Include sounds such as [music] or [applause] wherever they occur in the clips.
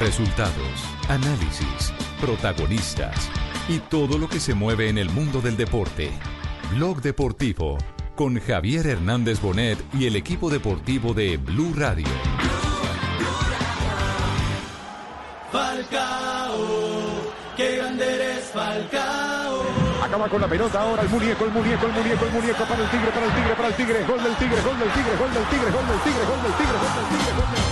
Resultados, análisis, protagonistas y todo lo que se mueve en el mundo del deporte. Blog Deportivo con Javier Hernández Bonet y el equipo deportivo de Blue Radio. Falcao, qué grande eres Falcao. Acaba con la pelota ahora el muñeco, el muñeco, el muñeco, el muñeco para el tigre, para el tigre, para el tigre. Gol del tigre, gol del tigre, gol del tigre, gol del tigre, gol del tigre, gol del tigre, gol del tigre.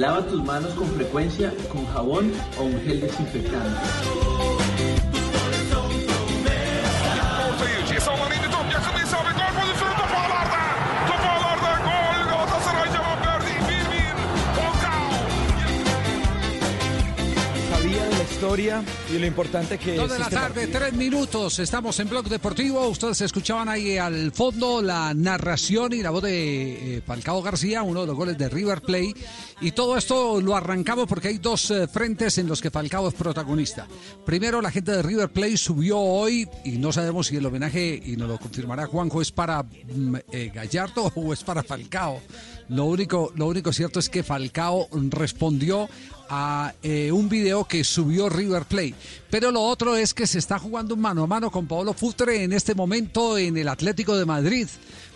Lava tus manos con frecuencia con jabón o un gel desinfectante. Historia y lo importante que Dos es de la este tarde, partido. tres minutos. Estamos en Blog Deportivo. Ustedes escuchaban ahí al fondo la narración y la voz de eh, Falcao García, uno de los goles de River Play. Y todo esto lo arrancamos porque hay dos eh, frentes en los que Falcao es protagonista. Primero, la gente de River Play subió hoy, y no sabemos si el homenaje, y nos lo confirmará Juanjo, es para mm, eh, Gallardo o es para Falcao. Lo único, lo único cierto es que Falcao respondió a eh, un video que subió River Play. Pero lo otro es que se está jugando un mano a mano con Paolo Futre en este momento en el Atlético de Madrid,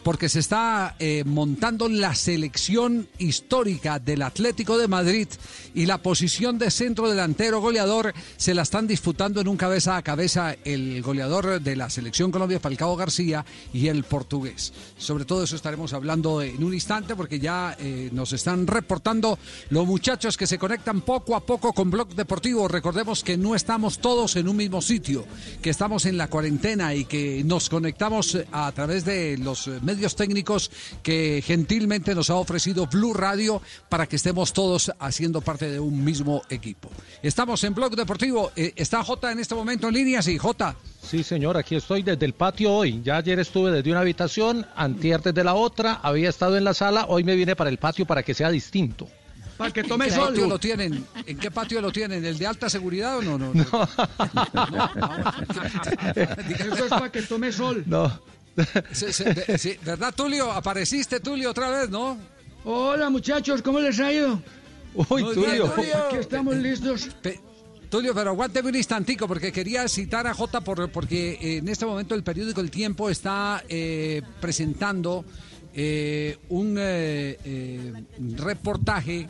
porque se está eh, montando la selección histórica del Atlético de Madrid y la posición de centro delantero goleador se la están disputando en un cabeza a cabeza el goleador de la selección Colombia, Falcao García, y el portugués. Sobre todo eso estaremos hablando en un instante porque ya eh, nos están reportando los muchachos que se conectan poco a poco con Blog Deportivo. Recordemos que no estamos todos en un mismo sitio, que estamos en la cuarentena y que nos conectamos eh, a través de los eh, medios técnicos que gentilmente nos ha ofrecido Blue Radio para que estemos todos haciendo parte de un mismo equipo. Estamos en Blog Deportivo. Eh, ¿Está J en este momento en línea? Sí, J. Sí, señor, aquí estoy desde el patio hoy. Ya ayer estuve desde una habitación, antier desde la otra, había estado en la sala, hoy me vine para el patio para que sea distinto. Para que ¿En tome qué sol. patio lo tienen? ¿En qué patio lo tienen? ¿El de alta seguridad o no? No, no. [laughs] [laughs] Eso es para que tome sol. No. Sí, sí, de- sí, ¿Verdad, Tulio? Apareciste, Tulio, otra vez, ¿no? Hola muchachos, ¿cómo les ha ido? Uy, bien, Tulio. Tulio. Aquí estamos listos. Pe- Tulio, pero aguánteme un instantico porque quería citar a J por, porque en este momento el periódico El Tiempo está eh, presentando eh, un eh, reportaje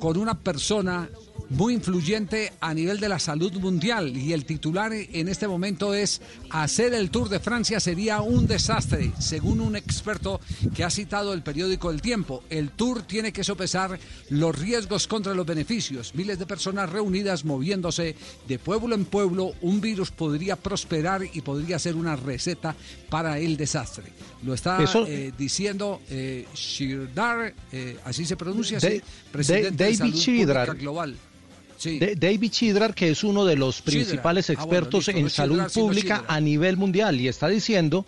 con una persona muy influyente a nivel de la salud mundial y el titular en este momento es hacer el Tour de Francia sería un desastre, según un experto que ha citado el periódico El Tiempo. El Tour tiene que sopesar los riesgos contra los beneficios. Miles de personas reunidas moviéndose de pueblo en pueblo, un virus podría prosperar y podría ser una receta para el desastre. Lo está Eso- eh, diciendo eh, Shirdar, eh, así se pronuncia, sí, presidente David. Pública Global. Sí. De- David Chidrar, que es uno de los principales Ah, bueno, expertos en salud pública a nivel mundial, y está diciendo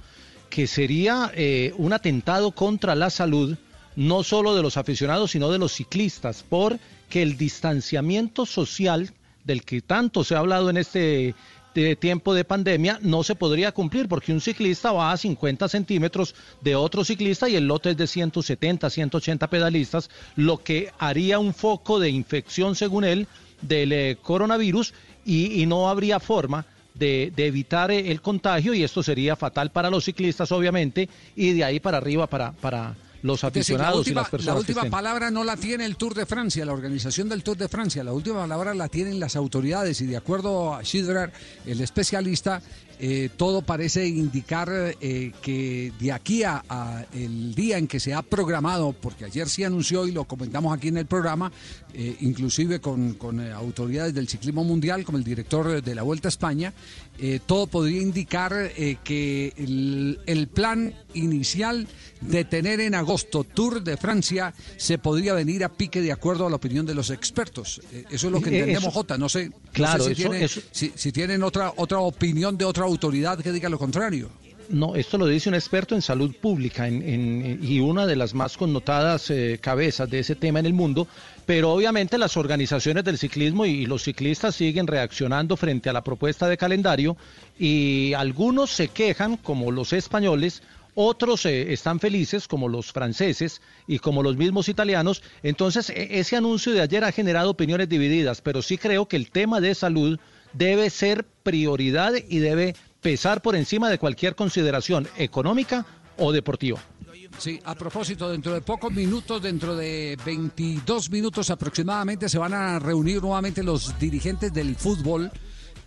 que sería eh, un atentado contra la salud, no solo de los aficionados, sino de los ciclistas, porque el distanciamiento social del que tanto se ha hablado en este de tiempo de pandemia no se podría cumplir porque un ciclista va a 50 centímetros de otro ciclista y el lote es de 170, 180 pedalistas, lo que haría un foco de infección según él del eh, coronavirus y, y no habría forma de, de evitar eh, el contagio y esto sería fatal para los ciclistas obviamente y de ahí para arriba para, para los decir, la aficionados última, y las personas la que última estén. palabra no la tiene el Tour de Francia, la organización del Tour de Francia. La última palabra la tienen las autoridades y de acuerdo a Schidrar, el especialista, eh, todo parece indicar eh, que de aquí a, a el día en que se ha programado, porque ayer sí anunció y lo comentamos aquí en el programa, eh, inclusive con, con, autoridades del ciclismo mundial, como el director de la Vuelta a España, eh, todo podría indicar eh, que el, el plan inicial de tener en agosto Tour de Francia se podría venir a pique de acuerdo a la opinión de los expertos. Eh, eso es lo que Eh, entendemos, Jota. No sé, no Claro, sé si, eso- tiene- eso- si- si tienen otra, otra opinión de otra autoridad que diga lo contrario. No, esto lo dice un experto en salud pública y una de las más connotadas eh, cabezas de ese tema en el mundo, pero obviamente las organizaciones del ciclismo y, los ciclistas siguen reaccionando frente a la propuesta de calendario y algunos se quejan, como los españoles, otros eh, están felices, como los franceses y como los mismos italianos. Entonces, e, ese anuncio de ayer ha generado opiniones divididas, pero sí creo que el tema de salud debe ser prioridad y debe pesar por encima de cualquier consideración económica o deportiva. Sí, a propósito, dentro de pocos minutos, dentro de 22 minutos aproximadamente, se van a reunir nuevamente los dirigentes del fútbol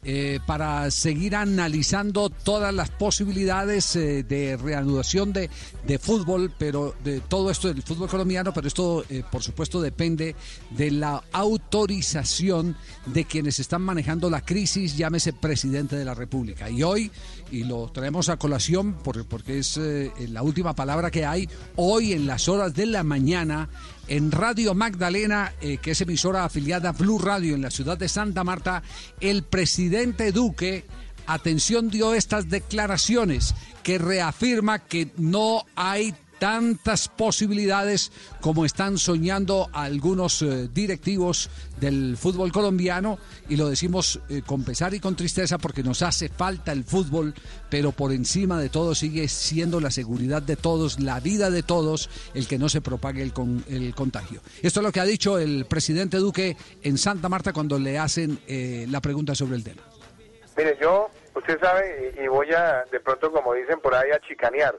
eh, para seguir analizando todas las posibilidades eh, de reanudación de, de, fútbol, pero de todo esto del fútbol colombiano, pero esto eh, por supuesto depende de la autorización de quienes están manejando la crisis, llámese presidente de la República. Y hoy, y lo traemos a colación porque es la última palabra que hay, hoy en las horas de la mañana, en Radio Magdalena, eh, que es emisora afiliada Blue Radio en la ciudad de Santa Marta, el presidente Duque, atención, dio estas declaraciones que reafirma que no hay tantas posibilidades como están soñando algunos eh, directivos del fútbol colombiano y lo decimos eh, con pesar y con tristeza porque nos hace falta el fútbol, pero por encima de todo sigue siendo la seguridad de todos, la vida de todos, el que no se propague el, con, el contagio. Esto es lo que ha dicho el presidente Duque en Santa Marta cuando le hacen eh, la pregunta sobre el tema. Mire, yo, usted sabe, y voy a, de pronto, como dicen por ahí, a chicanear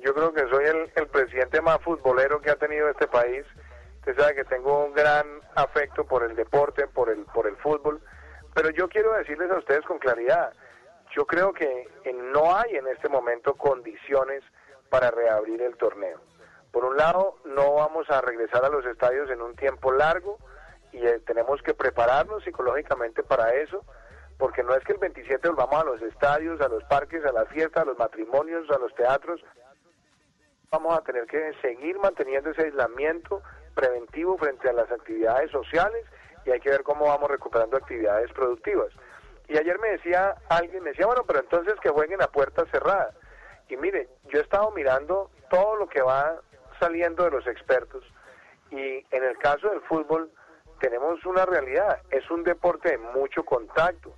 yo creo que soy el, presidente más futbolero que ha tenido este país. Usted sabe que tengo un gran afecto por el deporte, por el, por el fútbol, pero yo quiero decirles a ustedes con claridad, yo creo que no hay en este momento condiciones para reabrir el torneo. Por un lado, no vamos a regresar a los estadios en un tiempo largo y eh, tenemos que prepararnos psicológicamente para eso, porque no es que el 27 volvamos a los estadios, a los parques, a las fiestas, a los matrimonios, a los teatros, vamos a tener que seguir manteniendo ese aislamiento preventivo frente a las actividades sociales y hay que ver cómo vamos recuperando actividades productivas. Y ayer me decía alguien, me decía, bueno, pero entonces que jueguen a puerta cerrada. Y mire, yo he estado mirando todo lo que va saliendo de los expertos y en el caso del fútbol tenemos una realidad, es un deporte de mucho contacto,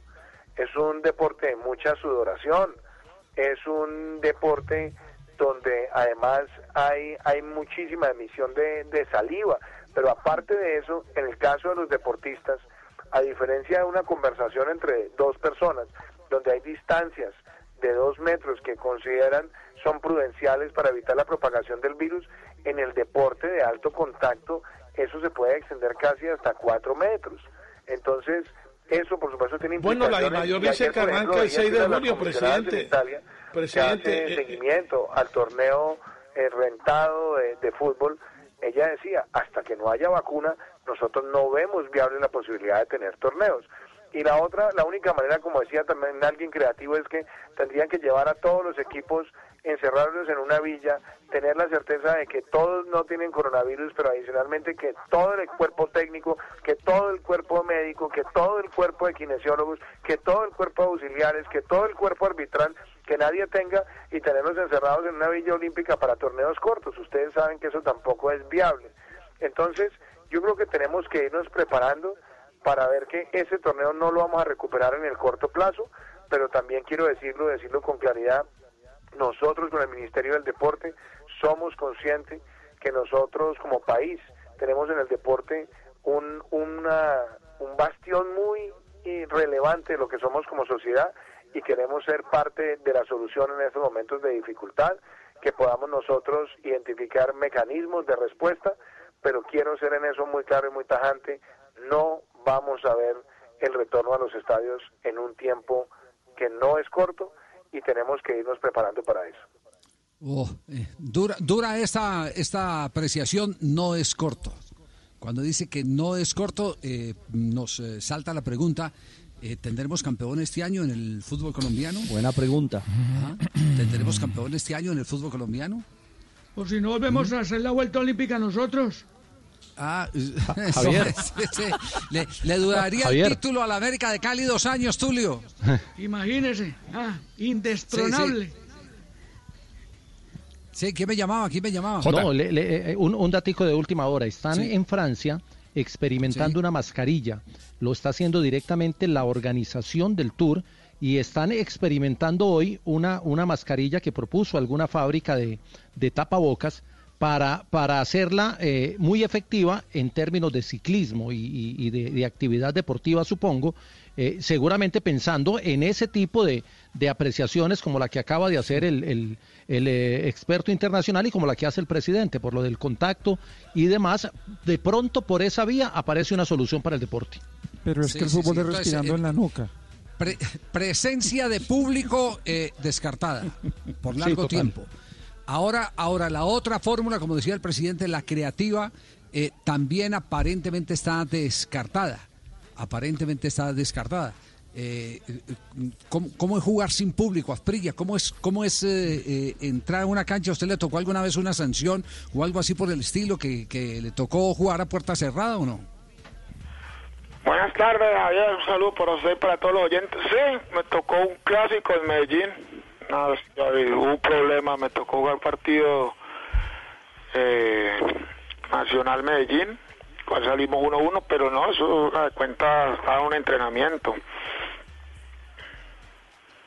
es un deporte de mucha sudoración, es un deporte donde además hay, hay muchísima emisión de, de saliva. Pero aparte de eso, en el caso de los deportistas, a diferencia de una conversación entre dos personas, donde hay distancias de dos metros que consideran son prudenciales para evitar la propagación del virus, en el deporte de alto contacto eso se puede extender casi hasta cuatro metros. Entonces, eso por supuesto tiene Bueno, la mayor dice que arranca el 6 de junio, presidente. presidente eh, seguimiento al torneo eh, rentado de, fútbol, ella decía, hasta que no haya vacuna, nosotros no vemos viable la posibilidad de tener torneos. Y la otra, la única manera, como decía también alguien creativo, es que tendrían que llevar a todos los equipos encerrarlos en una villa, tener la certeza de que todos no tienen coronavirus, pero adicionalmente que todo el cuerpo técnico, que todo el cuerpo médico, que todo el cuerpo de kinesiólogos, que todo el cuerpo de auxiliares, que todo el cuerpo arbitral, que nadie tenga y tenerlos encerrados en una villa olímpica para torneos cortos. Ustedes saben que eso tampoco es viable. Entonces, yo creo que tenemos que irnos preparando para ver que ese torneo no lo vamos a recuperar en el corto plazo, pero también quiero decirlo, decirlo con claridad, nosotros con el Ministerio del Deporte somos conscientes que nosotros como país tenemos en el deporte un, una, un bastión muy relevante de lo que somos como sociedad y queremos ser parte de la solución en estos momentos de dificultad, que podamos nosotros identificar mecanismos de respuesta, pero quiero ser en eso muy claro y muy tajante, no vamos a ver el retorno a los estadios en un tiempo que no es corto y tenemos que irnos preparando para eso. Oh, eh, dura, dura esta, esta apreciación, no es corto. Cuando dice que no es corto, eh, nos eh, salta la pregunta, ¿tendremos campeón este año en el fútbol colombiano? Buena pregunta. ¿Tendremos campeón este año en el fútbol colombiano? Por si no volvemos ¿Mm? a hacer la vuelta olímpica nosotros. Ah, [laughs] Javier. Le, le, duraría el título a la América de Cali dos años, Tulio. [laughs] Imagínese, ah, indestronable. Sí, ¿quién me llamaba? ¿Quién me llamaba? No, le, eh, un, un, datico de última hora. Están en Francia experimentando una mascarilla. Lo está haciendo directamente la organización del tour y están experimentando hoy una, una mascarilla que propuso alguna fábrica de, de tapabocas para, para hacerla eh, muy efectiva en términos de ciclismo y, de, actividad deportiva, supongo, eh, seguramente pensando en ese tipo de, de, apreciaciones como la que acaba de hacer el, el, eh, experto internacional y como la que hace el presidente, por lo del contacto y demás, de pronto por esa vía aparece una solución para el deporte. Pero es que el fútbol es respirando en la nuca. presencia de público descartada por largo tiempo. Ahora, ahora la otra fórmula, como decía el presidente, la creativa, también aparentemente está descartada aparentemente está descartada. Eh, ¿cómo, es jugar sin público, Asprilla? ¿Cómo es, cómo es eh, eh, entrar a una cancha? ¿A usted le tocó alguna vez una sanción o algo así por el estilo que, le tocó jugar a puerta cerrada o no? Buenas tardes, Javier. Un saludo para usted y para todos los oyentes. Sí, me tocó un clásico en Medellín. Nada, hubo un problema, me tocó jugar partido Nacional Medellín pues salimos 1-1, pero no, eso da cuenta estaba un entrenamiento.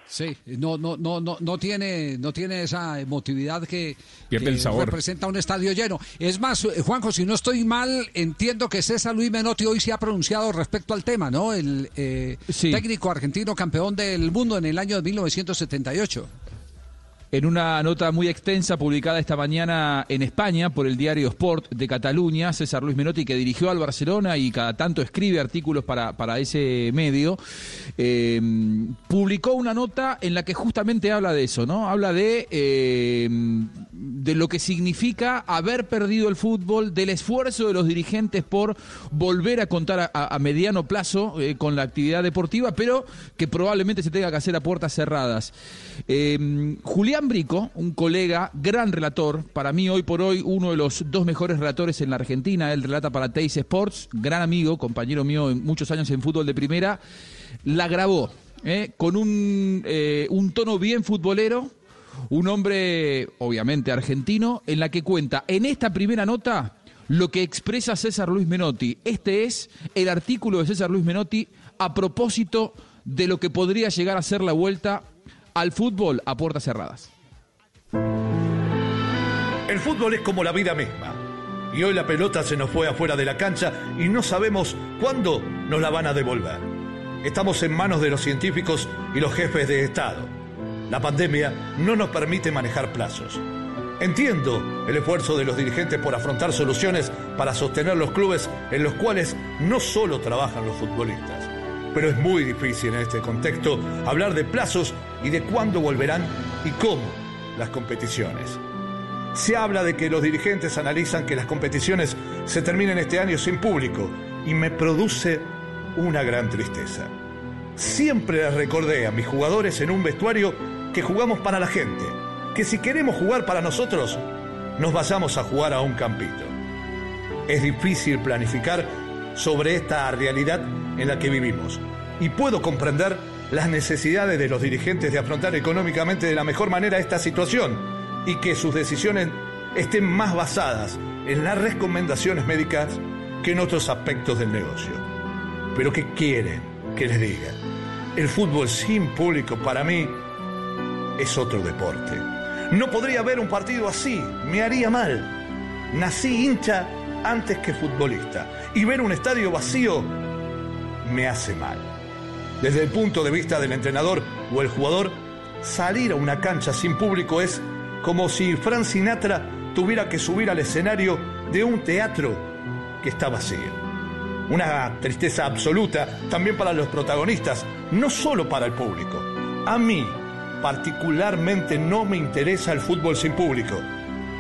Sí, no, no, no, no, no tiene, no tiene esa emotividad que, representa un estadio lleno. Es más, eh, Juanjo, si no estoy mal, entiendo que César Luis Menotti hoy se ha pronunciado respecto al tema, ¿no? El eh, técnico argentino campeón del mundo en el año de 1978 en una nota muy extensa publicada esta mañana en España por el diario Sport de Cataluña, César Luis Menotti, que dirigió al Barcelona y cada tanto escribe artículos para, para ese medio, eh, publicó una nota en la que justamente habla de eso, ¿no? Habla de, eh, de lo que significa haber perdido el fútbol, del esfuerzo de los dirigentes por volver a contar a, mediano plazo eh, con la actividad deportiva, pero que probablemente se tenga que hacer a puertas cerradas. Julián Brico, un colega, gran relator, para mí hoy por hoy uno de los dos mejores relatores en la Argentina, él relata para Teis Sports, gran amigo, compañero mío en muchos años en fútbol de primera, la grabó eh, con eh, un tono bien futbolero, un hombre obviamente argentino, en la que cuenta en esta primera nota lo que expresa César Luis Menotti. Este es el artículo de César Luis Menotti a propósito de lo que podría llegar a ser la vuelta al fútbol a puertas cerradas. El fútbol es como la vida misma. Y hoy la pelota se nos fue afuera de la cancha y no sabemos cuándo nos la van a devolver. Estamos en manos de los científicos y los jefes de Estado. La pandemia no nos permite manejar plazos. Entiendo el esfuerzo de los dirigentes por afrontar soluciones para sostener los clubes en los cuales no solo trabajan los futbolistas. Pero es muy difícil en este contexto hablar de plazos y de cuándo volverán y cómo las competiciones. Se habla de que los dirigentes analizan que las competiciones se terminen este año sin público y me produce una gran tristeza. Siempre les recordé a mis jugadores en un vestuario que jugamos para la gente, que si queremos jugar para nosotros, nos vayamos a jugar a un campito. Es difícil planificar sobre esta realidad en la que vivimos y puedo comprender las necesidades de los dirigentes de afrontar económicamente de la mejor manera esta situación y que sus decisiones estén más basadas en las recomendaciones médicas que en otros aspectos del negocio. Pero ¿qué quieren que les diga? El fútbol sin público para mí es otro deporte. No podría haber un partido así, me haría mal. Nací hincha antes que futbolista y ver un estadio vacío me hace mal. Desde el punto de vista del entrenador o el jugador, salir a una cancha sin público es como si Frank Sinatra tuviera que subir al escenario de un teatro que está vacío. Una tristeza absoluta también para los protagonistas, no solo para el público. A mí, particularmente, no me interesa el fútbol sin público,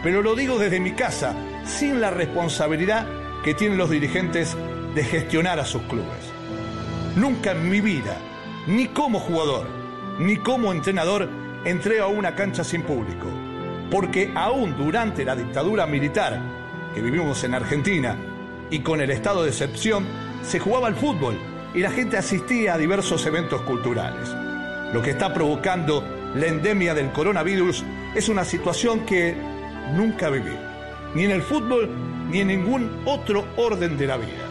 pero lo digo desde mi casa, sin la responsabilidad que tienen los dirigentes de gestionar a sus clubes. Nunca en mi vida, ni como jugador, ni como entrenador, entré a una cancha sin público. Porque aún durante la dictadura militar que vivimos en Argentina y con el estado de excepción, se jugaba al fútbol y la gente asistía a diversos eventos culturales. Lo que está provocando la endemia del coronavirus es una situación que nunca viví, ni en el fútbol ni en ningún otro orden de la vida.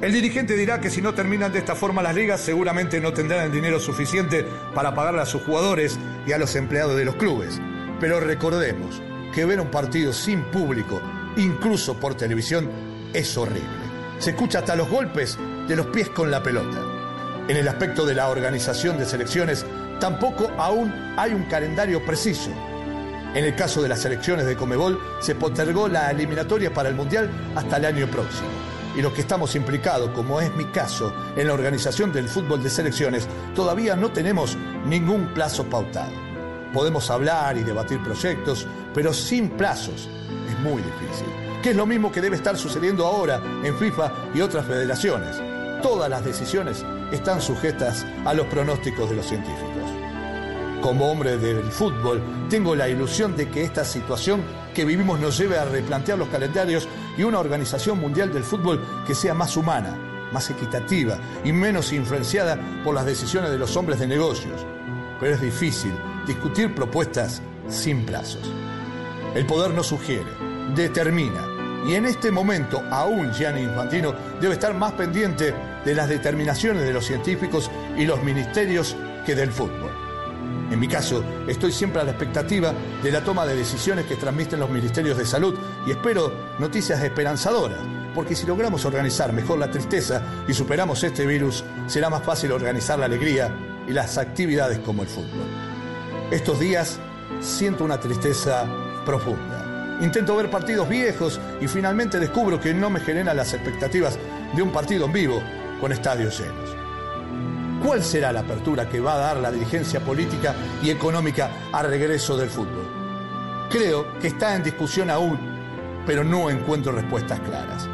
El dirigente dirá que si no terminan de esta forma las ligas, seguramente no tendrán el dinero suficiente para pagarle a sus jugadores y a los empleados de los clubes. Pero recordemos que ver un partido sin público, incluso por televisión, es horrible. Se escucha hasta los golpes de los pies con la pelota. En el aspecto de la organización de selecciones, tampoco aún hay un calendario preciso. En el caso de las selecciones de Comebol, se postergó la eliminatoria para el Mundial hasta el año próximo y los que estamos implicados, como es mi caso, en la organización del fútbol de selecciones, todavía no tenemos ningún plazo pautado. Podemos hablar y debatir proyectos, pero sin plazos es muy difícil. Que es lo mismo que debe estar sucediendo ahora en FIFA y otras federaciones. Todas las decisiones están sujetas a los pronósticos de los científicos. Como hombre del fútbol, tengo la ilusión de que esta situación que vivimos nos lleve a replantear los calendarios y una organización mundial del fútbol que sea más humana, más equitativa y menos influenciada por las decisiones de los hombres de negocios. Pero es difícil discutir propuestas sin plazos. El poder no sugiere, determina. Y en este momento, aún Gianni Infantino debe estar más pendiente de las determinaciones de los científicos y los ministerios que del fútbol. En mi caso, estoy siempre a la expectativa de la toma de decisiones que transmiten los ministerios de salud y espero noticias esperanzadoras, porque si logramos organizar mejor la tristeza y superamos este virus, será más fácil organizar la alegría y las actividades como el fútbol. Estos días siento una tristeza profunda. Intento ver partidos viejos y finalmente descubro que no me generan las expectativas de un partido en vivo con estadios llenos. ¿Cuál será la apertura que va a dar la dirigencia política y económica al regreso del fútbol? Creo que está en discusión aún, pero no encuentro respuestas claras.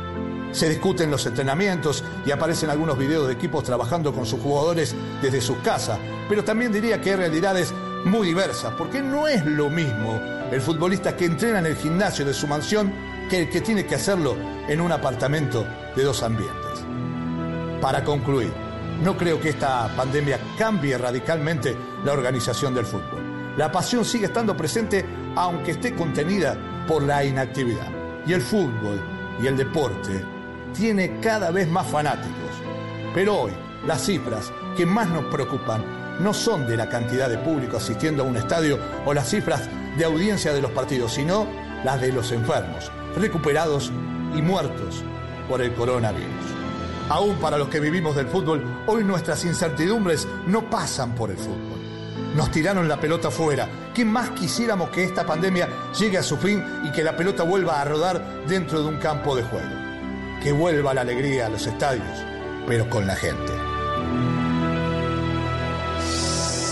Se discuten los entrenamientos y aparecen algunos videos de equipos trabajando con sus jugadores desde sus casas, pero también diría que hay realidades muy diversas, porque no es lo mismo el futbolista que entrena en el gimnasio de su mansión que el que tiene que hacerlo en un apartamento de dos ambientes. Para concluir, no creo que esta pandemia cambie radicalmente la organización del fútbol. La pasión sigue estando presente aunque esté contenida por la inactividad. Y el fútbol y el deporte tiene cada vez más fanáticos. Pero hoy las cifras que más nos preocupan no son de la cantidad de público asistiendo a un estadio o las cifras de audiencia de los partidos, sino las de los enfermos, recuperados y muertos por el coronavirus. Aún para los que vivimos del fútbol, hoy nuestras incertidumbres no pasan por el fútbol. Nos tiraron la pelota fuera. ¿Qué más quisiéramos que esta pandemia llegue a su fin y que la pelota vuelva a rodar dentro de un campo de juego? Que vuelva la alegría a los estadios, pero con la gente.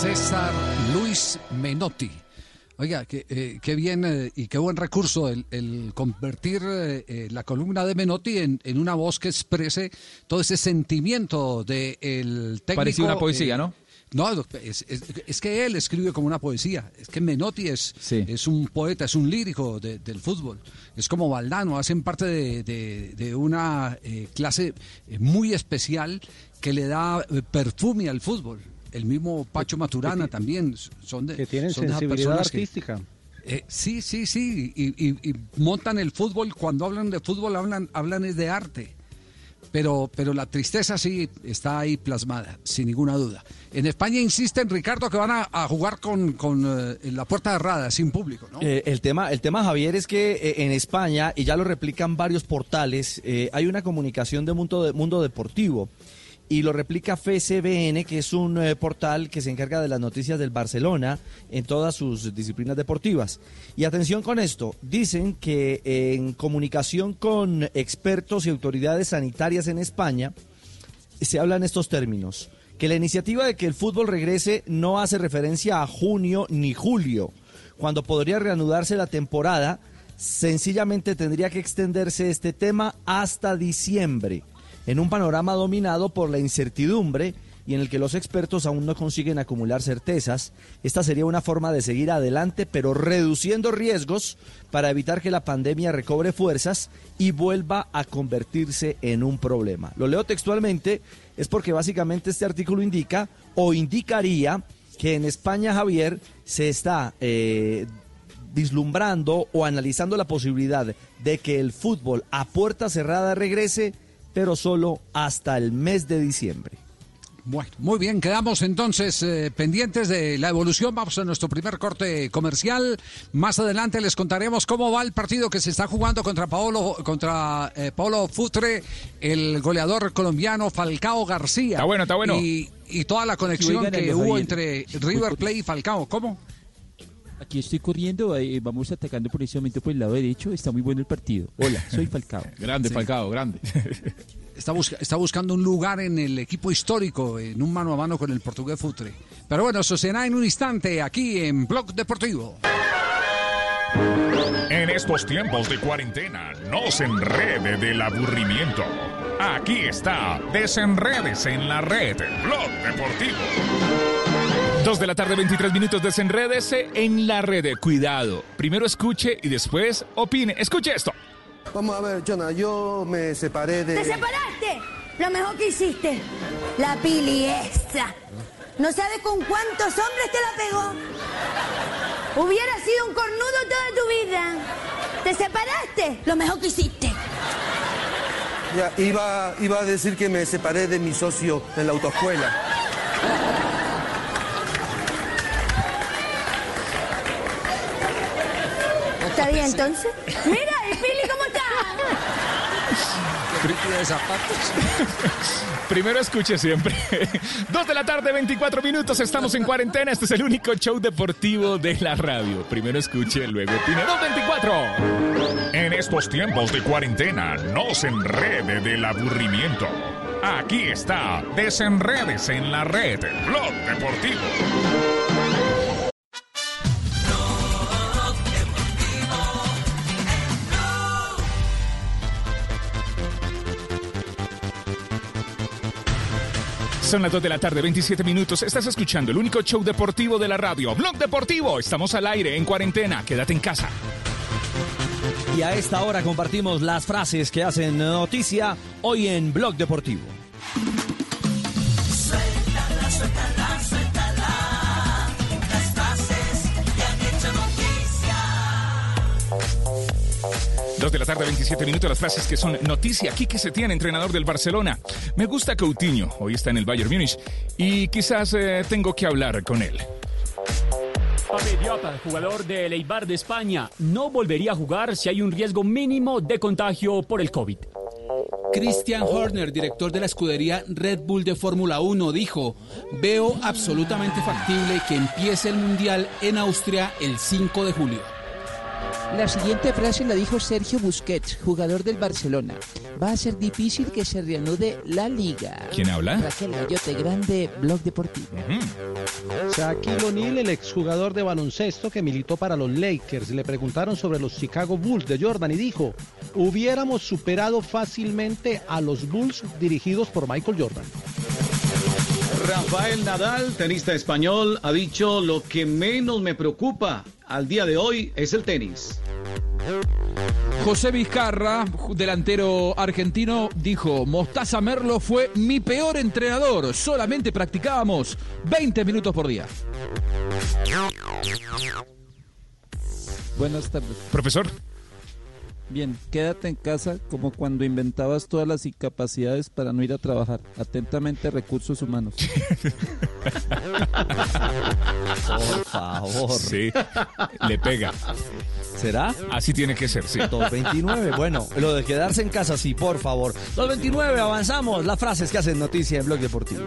César Luis Menotti. Oiga, qué, eh, qué bien eh, y qué buen recurso el, el convertir eh, eh, la columna de Menotti en, en, una voz que exprese todo ese sentimiento del de técnico. Parecía una poesía, ¿no? No, es, es, es, que él escribe como una poesía. Es que Menotti es, sí. es un poeta, es un lírico de, del fútbol. Es como Valdano, hacen parte de, de, de una eh, clase muy especial que le da perfume al fútbol el mismo Pacho Maturana que, también son de que tienen son sensibilidad artística. Que, eh, sí, sí, sí, y, y, y, montan el fútbol, cuando hablan de fútbol hablan, hablan es de arte. Pero, pero la tristeza sí está ahí plasmada, sin ninguna duda. En España insisten, Ricardo, que van a, a jugar con, con eh, la puerta cerrada, sin público. ¿no? Eh, el, tema, el tema, Javier, es que eh, en España, y ya lo replican varios portales, eh, hay una comunicación de mundo, de mundo deportivo y lo replica FCBN, que es un eh, portal que se encarga de las noticias del Barcelona en todas sus disciplinas deportivas. Y atención con esto, dicen que en comunicación con expertos y autoridades sanitarias en España se hablan estos términos, que la iniciativa de que el fútbol regrese no hace referencia a junio ni julio, cuando podría reanudarse la temporada, sencillamente tendría que extenderse este tema hasta diciembre en un panorama dominado por la incertidumbre y en el que los expertos aún no consiguen acumular certezas. Esta sería una forma de seguir adelante, pero reduciendo riesgos para evitar que la pandemia recobre fuerzas y vuelva a convertirse en un problema. Lo leo textualmente, es porque básicamente este artículo indica o indicaría que en España, Javier, se está... Eh, vislumbrando o analizando la posibilidad de que el fútbol a puerta cerrada regrese, pero solo hasta el mes de diciembre. Bueno, muy bien, quedamos entonces eh, pendientes de la evolución. Vamos a nuestro primer corte comercial. Más adelante les contaremos cómo va el partido que se está jugando contra Paolo, contra eh, Paolo Futre, el goleador colombiano Falcao García. Está bueno, está bueno. Y, y toda la conexión que hubo entre River Plate y Falcao. ¿Cómo? Aquí estoy corriendo, eh, vamos atacando por ese momento por el lado derecho. Está muy bueno el partido. Hola, soy Falcao. [laughs] grande, Sí. Falcao, grande. [laughs] Está, busca- está buscando un lugar en el equipo histórico, en un mano a mano con el portugués Futre. Pero bueno, eso será en un instante aquí en Blog Deportivo. En estos tiempos de cuarentena, no se enrede del aburrimiento. Aquí está, desenredes en la red, Blog Deportivo. Dos de la tarde, 23 minutos, desenrédese en la red. Cuidado. Primero escuche y después opine. Escuche esto. Vamos a ver, Jonah, yo me separé de... ¿Te separaste? Lo mejor que hiciste. La pili esa. ¿No sabes con cuántos hombres te la pegó? Hubiera sido un cornudo toda tu vida. ¿Te separaste? Lo mejor que hiciste. Ya, iba, iba a decir que me separé de mi socio en la autoescuela. ¿Está bien entonces? Mira, ¿y Pili cómo está? de zapatos. Primero escuche siempre. Dos de la tarde, 24 minutos. Estamos en cuarentena. Este es el único show deportivo de la radio. Primero escuche, luego opine. 224. En estos tiempos de cuarentena, no se enrede del aburrimiento. Aquí está, desenredes en la red, Blog Deportivo. Son las 2 de la tarde, 27 minutos. Estás escuchando el único show deportivo de la radio. Blog Deportivo. Estamos al aire, en cuarentena. Quédate en casa. Y a esta hora compartimos las frases que hacen noticia hoy en Blog Deportivo. 2 de la tarde, 27 minutos. Las frases que son noticia. Quique Setién, entrenador del Barcelona. Me gusta Coutinho. Hoy está en el Bayern Múnich. Y quizás eh, tengo que hablar con él. Pape Diop, jugador del Eibar de España, no volvería a jugar si hay un riesgo mínimo de contagio por el COVID. Christian Horner, director de la escudería Red Bull de Fórmula 1, dijo, veo absolutamente factible que empiece el Mundial en Austria el 5 de julio. La siguiente frase la dijo Sergio Busquets, jugador del Barcelona. Va a ser difícil que se reanude la liga. ¿Quién habla? Raquel Gallote Grande, Blog Deportivo. Shaquille O'Neal, el exjugador de baloncesto que militó para los Lakers, le preguntaron sobre los Chicago Bulls de Jordan y dijo, hubiéramos superado fácilmente a los Bulls dirigidos por Michael Jordan. Rafael Nadal, tenista español, ha dicho lo que menos me preocupa al día de hoy es el tenis. José Vizcarra, delantero argentino, dijo, Mostaza Merlo fue mi peor entrenador, solamente practicábamos 20 minutos por día. Buenas tardes. Profesor. Bien, quédate en casa como cuando inventabas todas las incapacidades para no ir a trabajar. Atentamente, recursos humanos. Por favor. Sí, le pega. ¿Será? Así tiene que ser, sí. 229, bueno, lo de quedarse en casa, sí, por favor. 229, avanzamos. Las frases que hacen noticia en Blog Deportivo.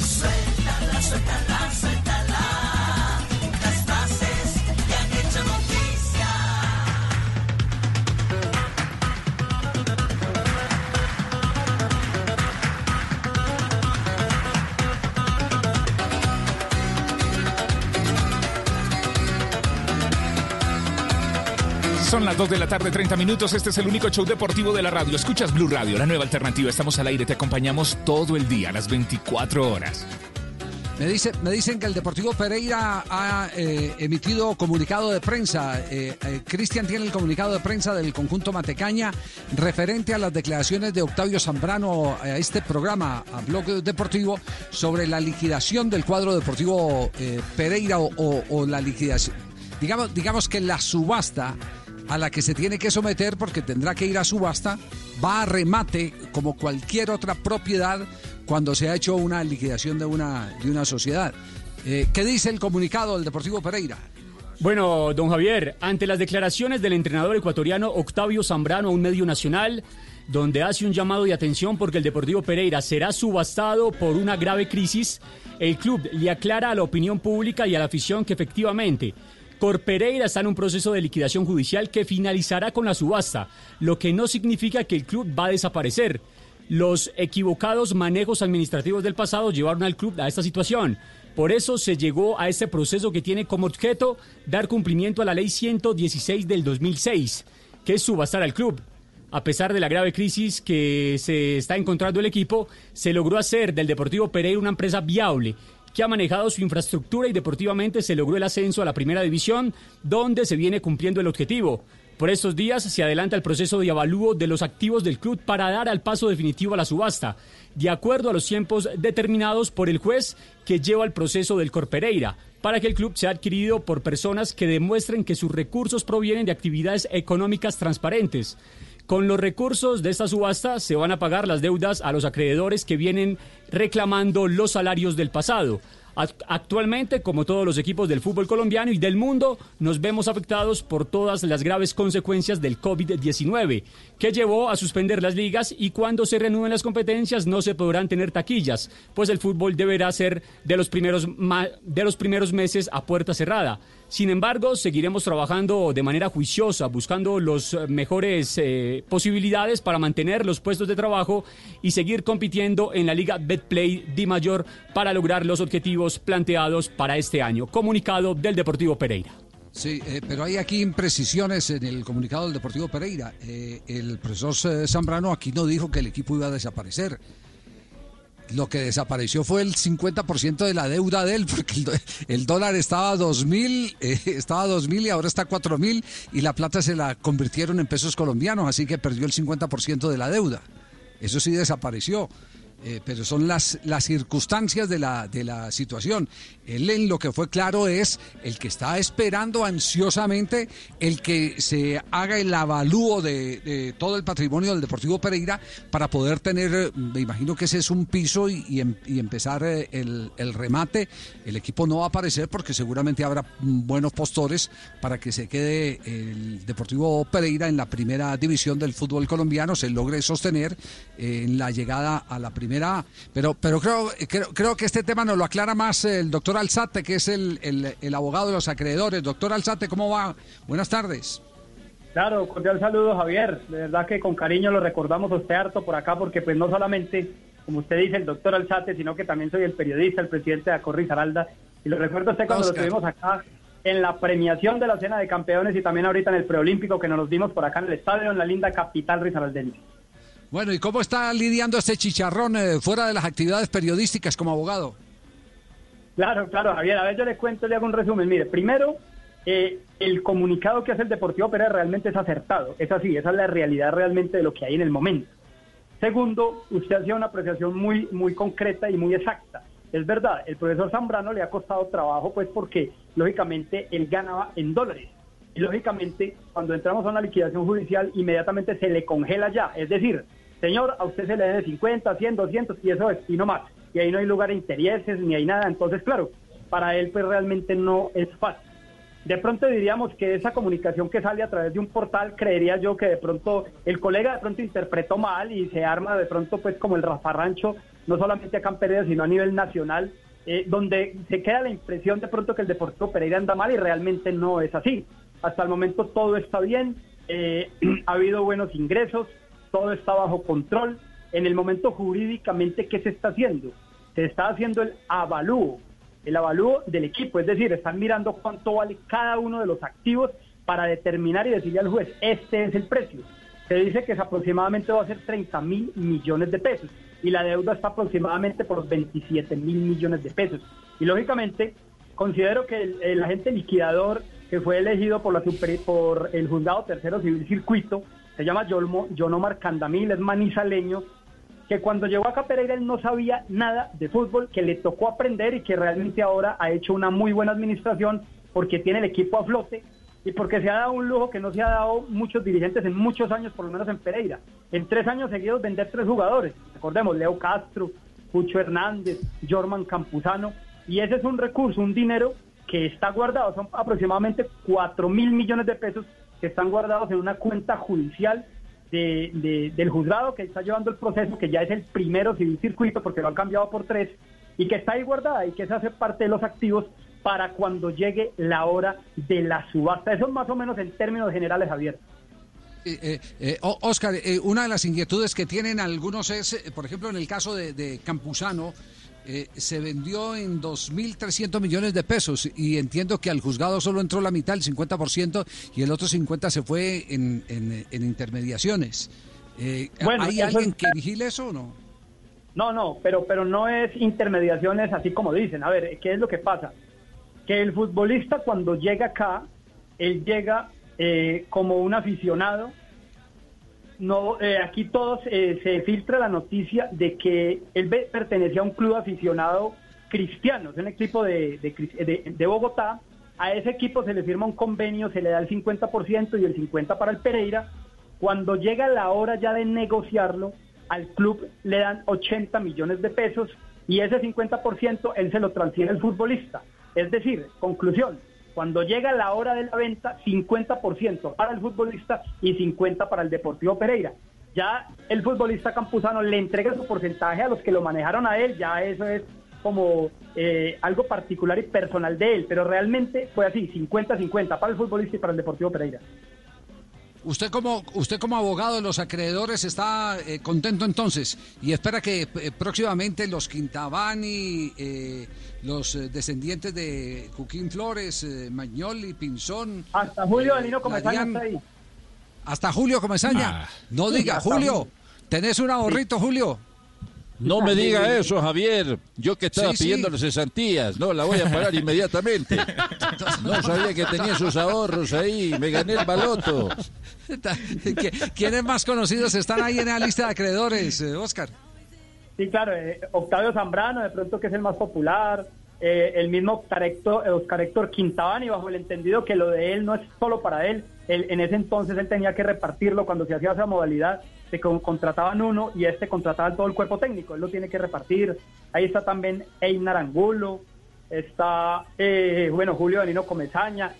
Suéltala, suéltala, suéltala. Son las 2 de la tarde, 30 minutos. Este es el único show deportivo de la radio. Escuchas Blue Radio, la nueva alternativa. Estamos al aire, te acompañamos todo el día, las 24 horas. Me, dice, me dicen que el Deportivo Pereira ha eh, emitido comunicado de prensa. Eh, eh, Cristian tiene el comunicado de prensa del conjunto Matecaña referente a las declaraciones de Octavio Zambrano a este programa, a Blog Deportivo, sobre la liquidación del cuadro deportivo eh, Pereira o, o- o la liquidación. Digamos, digamos que la subasta a la que se tiene que someter porque tendrá que ir a subasta, va a remate como cualquier otra propiedad cuando se ha hecho una liquidación de una, de una sociedad. Eh, ¿Qué dice el comunicado del Deportivo Pereira? Bueno, don Javier, ante las declaraciones del entrenador ecuatoriano Octavio Zambrano a un medio nacional, donde hace un llamado de atención porque el Deportivo Pereira será subastado por una grave crisis, el club le aclara a la opinión pública y a la afición que efectivamente Cor Pereira está en un proceso de liquidación judicial que finalizará con la subasta, lo que no significa que el club va a desaparecer. Los equivocados manejos administrativos del pasado llevaron al club a esta situación. Por eso se llegó a este proceso que tiene como objeto dar cumplimiento a la ley 116 del 2006, que es subastar al club. A pesar de la grave crisis que se está encontrando el equipo, se logró hacer del Deportivo Pereira una empresa viable que ha manejado su infraestructura y deportivamente se logró el ascenso a la primera división, donde se viene cumpliendo el objetivo. Por estos días se adelanta el proceso de avalúo de los activos del club para dar al paso definitivo a la subasta, de acuerdo a los tiempos determinados por el juez que lleva el proceso del Corpereira, para que el club sea adquirido por personas que demuestren que sus recursos provienen de actividades económicas transparentes. Con los recursos de esta subasta se van a pagar las deudas a los acreedores que vienen reclamando los salarios del pasado. Act- Actualmente, como todos los equipos del fútbol colombiano y del mundo, nos vemos afectados por todas las graves consecuencias del COVID-19, que llevó a suspender las ligas y cuando se reanuden las competencias no se podrán tener taquillas, pues el fútbol deberá ser de los primeros, de los primeros meses a puerta cerrada. Sin embargo, seguiremos trabajando de manera juiciosa, buscando las mejores eh, posibilidades para mantener los puestos de trabajo y seguir compitiendo en la Liga Betplay Di Mayor para lograr los objetivos planteados para este año. Comunicado del Deportivo Pereira. Sí, eh, pero hay aquí imprecisiones en el comunicado del Deportivo Pereira. Eh, el profesor eh, Zambrano aquí no dijo que el equipo iba a desaparecer. Lo que desapareció fue el 50% de la deuda de él, porque el, el dólar estaba a 2.000, eh, estaba a 2.000 y ahora está a 4.000 y la plata se la convirtieron en pesos colombianos, así que perdió el 50% de la deuda. Eso sí desapareció. Eh, pero son las, las circunstancias de la, de la situación. Él en lo que fue claro es el que está esperando ansiosamente el que se haga el avalúo de, de todo el patrimonio del Deportivo Pereira para poder tener, me imagino que ese es un piso y, y em- empezar eh, el, el remate. El equipo no va a aparecer porque seguramente habrá buenos postores para que se quede el Deportivo Pereira en la primera división del fútbol colombiano, se logre sostener eh, en la llegada a la primera. Pero, pero creo, creo, creo que este tema nos lo aclara más el doctor Alzate, que es el, el- el abogado de los acreedores. Doctor Alzate, ¿cómo va? Buenas tardes. Claro, cordial saludo Javier. De verdad que con cariño lo recordamos a usted harto por acá porque pues no solamente, como usted dice, el doctor Alzate, sino que también soy el periodista, el presidente de Acorri Zaralda. Y lo recuerdo a usted cuando Oscar. lo tuvimos acá en la premiación de la cena de campeones y también ahorita en el preolímpico que nos los dimos por acá en el estadio en la linda capital risaraldense. Bueno, ¿y cómo está lidiando este chicharrón eh, fuera de las actividades periodísticas como abogado? Claro, claro, Javier. A ver, yo le cuento, le hago un resumen. Mire, primero, eh, el comunicado que hace el Deportivo Pérez realmente es acertado. Es así, esa es la realidad realmente de lo que hay en el momento. Segundo, usted hacía una apreciación muy, muy concreta y muy exacta. Es verdad, el profesor Zambrano le ha costado trabajo, pues porque lógicamente él ganaba en dólares. Y lógicamente, cuando entramos a una liquidación judicial, inmediatamente se le congela ya. Es decir, señor, a usted se le debe 50, 100, 200 y eso es, y no más. Y ahí no hay lugar a intereses ni hay nada. Entonces, claro, para él pues realmente no es fácil. De pronto diríamos que esa comunicación que sale a través de un portal, creería yo que de pronto el colega de pronto interpretó mal y se arma de pronto pues como el rafarrancho, no solamente acá en Pereira, sino a nivel nacional, eh, donde se queda la impresión de pronto que el Deportivo Pereira anda mal y realmente no es así. Hasta el momento todo está bien, eh, [clears throat] ha habido buenos ingresos, todo está bajo control. En el momento jurídicamente, ¿qué se está haciendo? Se está haciendo el avalúo, el avalúo del equipo, es decir, están mirando cuánto vale cada uno de los activos para determinar y decirle al juez, este es el precio. Se dice que es aproximadamente va a ser 30 mil millones de pesos. y la deuda está aproximadamente por los 27 mil millones de pesos. Y lógicamente, considero que el, el agente liquidador que fue elegido por, la super- por el juzgado tercero civil circuito, se llama Yolmo- John Omar Candamil, es manizaleño, que cuando llegó acá a Pereira él no sabía nada de fútbol, que le tocó aprender y que realmente ahora ha hecho una muy buena administración porque tiene el equipo a flote y porque se ha dado un lujo que no se ha dado muchos dirigentes en muchos años, por lo menos en Pereira. En tres años seguidos vender tres jugadores. Recordemos, Leo Castro, Pucho Hernández, Jorman Campuzano. Y ese es un recurso, un dinero que está guardado. Son aproximadamente 4 mil millones de pesos que están guardados en una cuenta judicial de- de- del juzgado que está llevando el proceso, que ya es el primero civil circuito porque lo han cambiado por tres, y que está ahí guardada y que se hace parte de los activos para cuando llegue la hora de la subasta. Eso es más o menos en términos generales, Javier. Eh, eh, eh, Oscar, eh, una de las inquietudes que tienen algunos es, por ejemplo, en el caso de Campuzano, eh, se vendió en 2.300 millones de pesos y entiendo que al juzgado solo entró la mitad, el 50%, y el otro 50% se fue en, en- en intermediaciones. Eh, Bueno, ¿Hay alguien es- que vigile eso o no? No, no, pero, pero no es intermediaciones así como dicen. A ver, ¿qué es lo que pasa? Que el futbolista cuando llega acá, él llega eh, como un aficionado. No, eh, aquí todos eh, se filtra la noticia de que él pertenecía a un club aficionado cristiano, es un equipo de, de- de Bogotá. A ese equipo se le firma un convenio, se le da el 50% y el 50% para el Pereira. Cuando llega la hora ya de negociarlo, al club le dan 80 millones de pesos y ese 50% él se lo transfiere al futbolista. Es decir, conclusión, cuando llega la hora de la venta, 50% para el futbolista y 50% para el Deportivo Pereira. Ya el futbolista campusano le entrega su porcentaje a los que lo manejaron a él, ya eso es como eh, algo particular y personal de él, pero realmente fue así, 50-50 para el futbolista y para el Deportivo Pereira. Usted como usted como abogado de los acreedores está eh, contento entonces y espera que eh, próximamente los Quintabani, eh, los descendientes de Joaquín Flores, eh, Magnoli, Pinzón, Hasta Julio eh, Danilo Comesaña está ahí. hasta Julio Comesaña. Ah. no diga, Julio. tenés un ahorrito, Julio. No me diga eso, Javier. Yo que estaba Sí, sí. pidiendo las cesantías, no, la voy a pagar inmediatamente. [laughs] No sabía que tenía sus ahorros ahí, me gané el baloto. ¿Qui- ¿Quiénes más conocidos están ahí en la lista de acreedores, eh, Oscar? Sí, claro, eh, Octavio Zambrano, de pronto que es el más popular, eh, el mismo Oscar Héctor, Oscar Héctor Quintabani, bajo el entendido que lo de él no es solo para él, él- en ese entonces él tenía que repartirlo cuando se hacía esa modalidad, se con- contrataban uno y este contrataba todo el cuerpo técnico, él lo tiene que repartir, ahí está también Einar Angulo, está, eh, bueno, Julio Danilo Comesaña,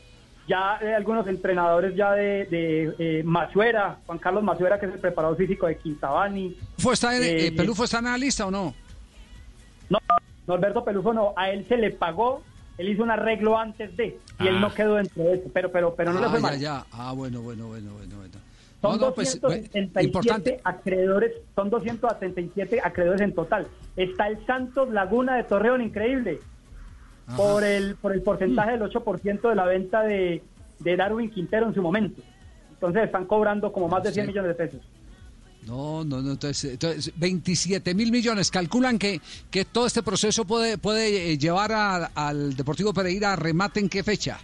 ya eh, algunos entrenadores ya de, de eh, Mazuera, Juan Carlos Mazuera, que es el preparador físico de Quintabani. ¿Fue está en, Eh, eh, ¿Pelufo está en la lista o no? No, Norberto Pelufo no, a él se le pagó, él hizo un arreglo antes de, y él Ah. no quedó dentro de eso, pero, pero, pero no le ah, fue ya, mal. ya. Ah, bueno, bueno, bueno, bueno, bueno. Son No, no, pues, 277 importante. acreedores, son 277 acreedores en total. Está el Santos Laguna de Torreón, increíble, por el por el porcentaje del 8% de la venta de, de Darwin Quintero en su momento. Entonces están cobrando como más de 100 Sí. millones de pesos. No, no, no, entonces, entonces 27 mil millones. Calculan que, que todo este proceso puede, puede eh, llevar a- al Deportivo Pereira a remate en qué fecha.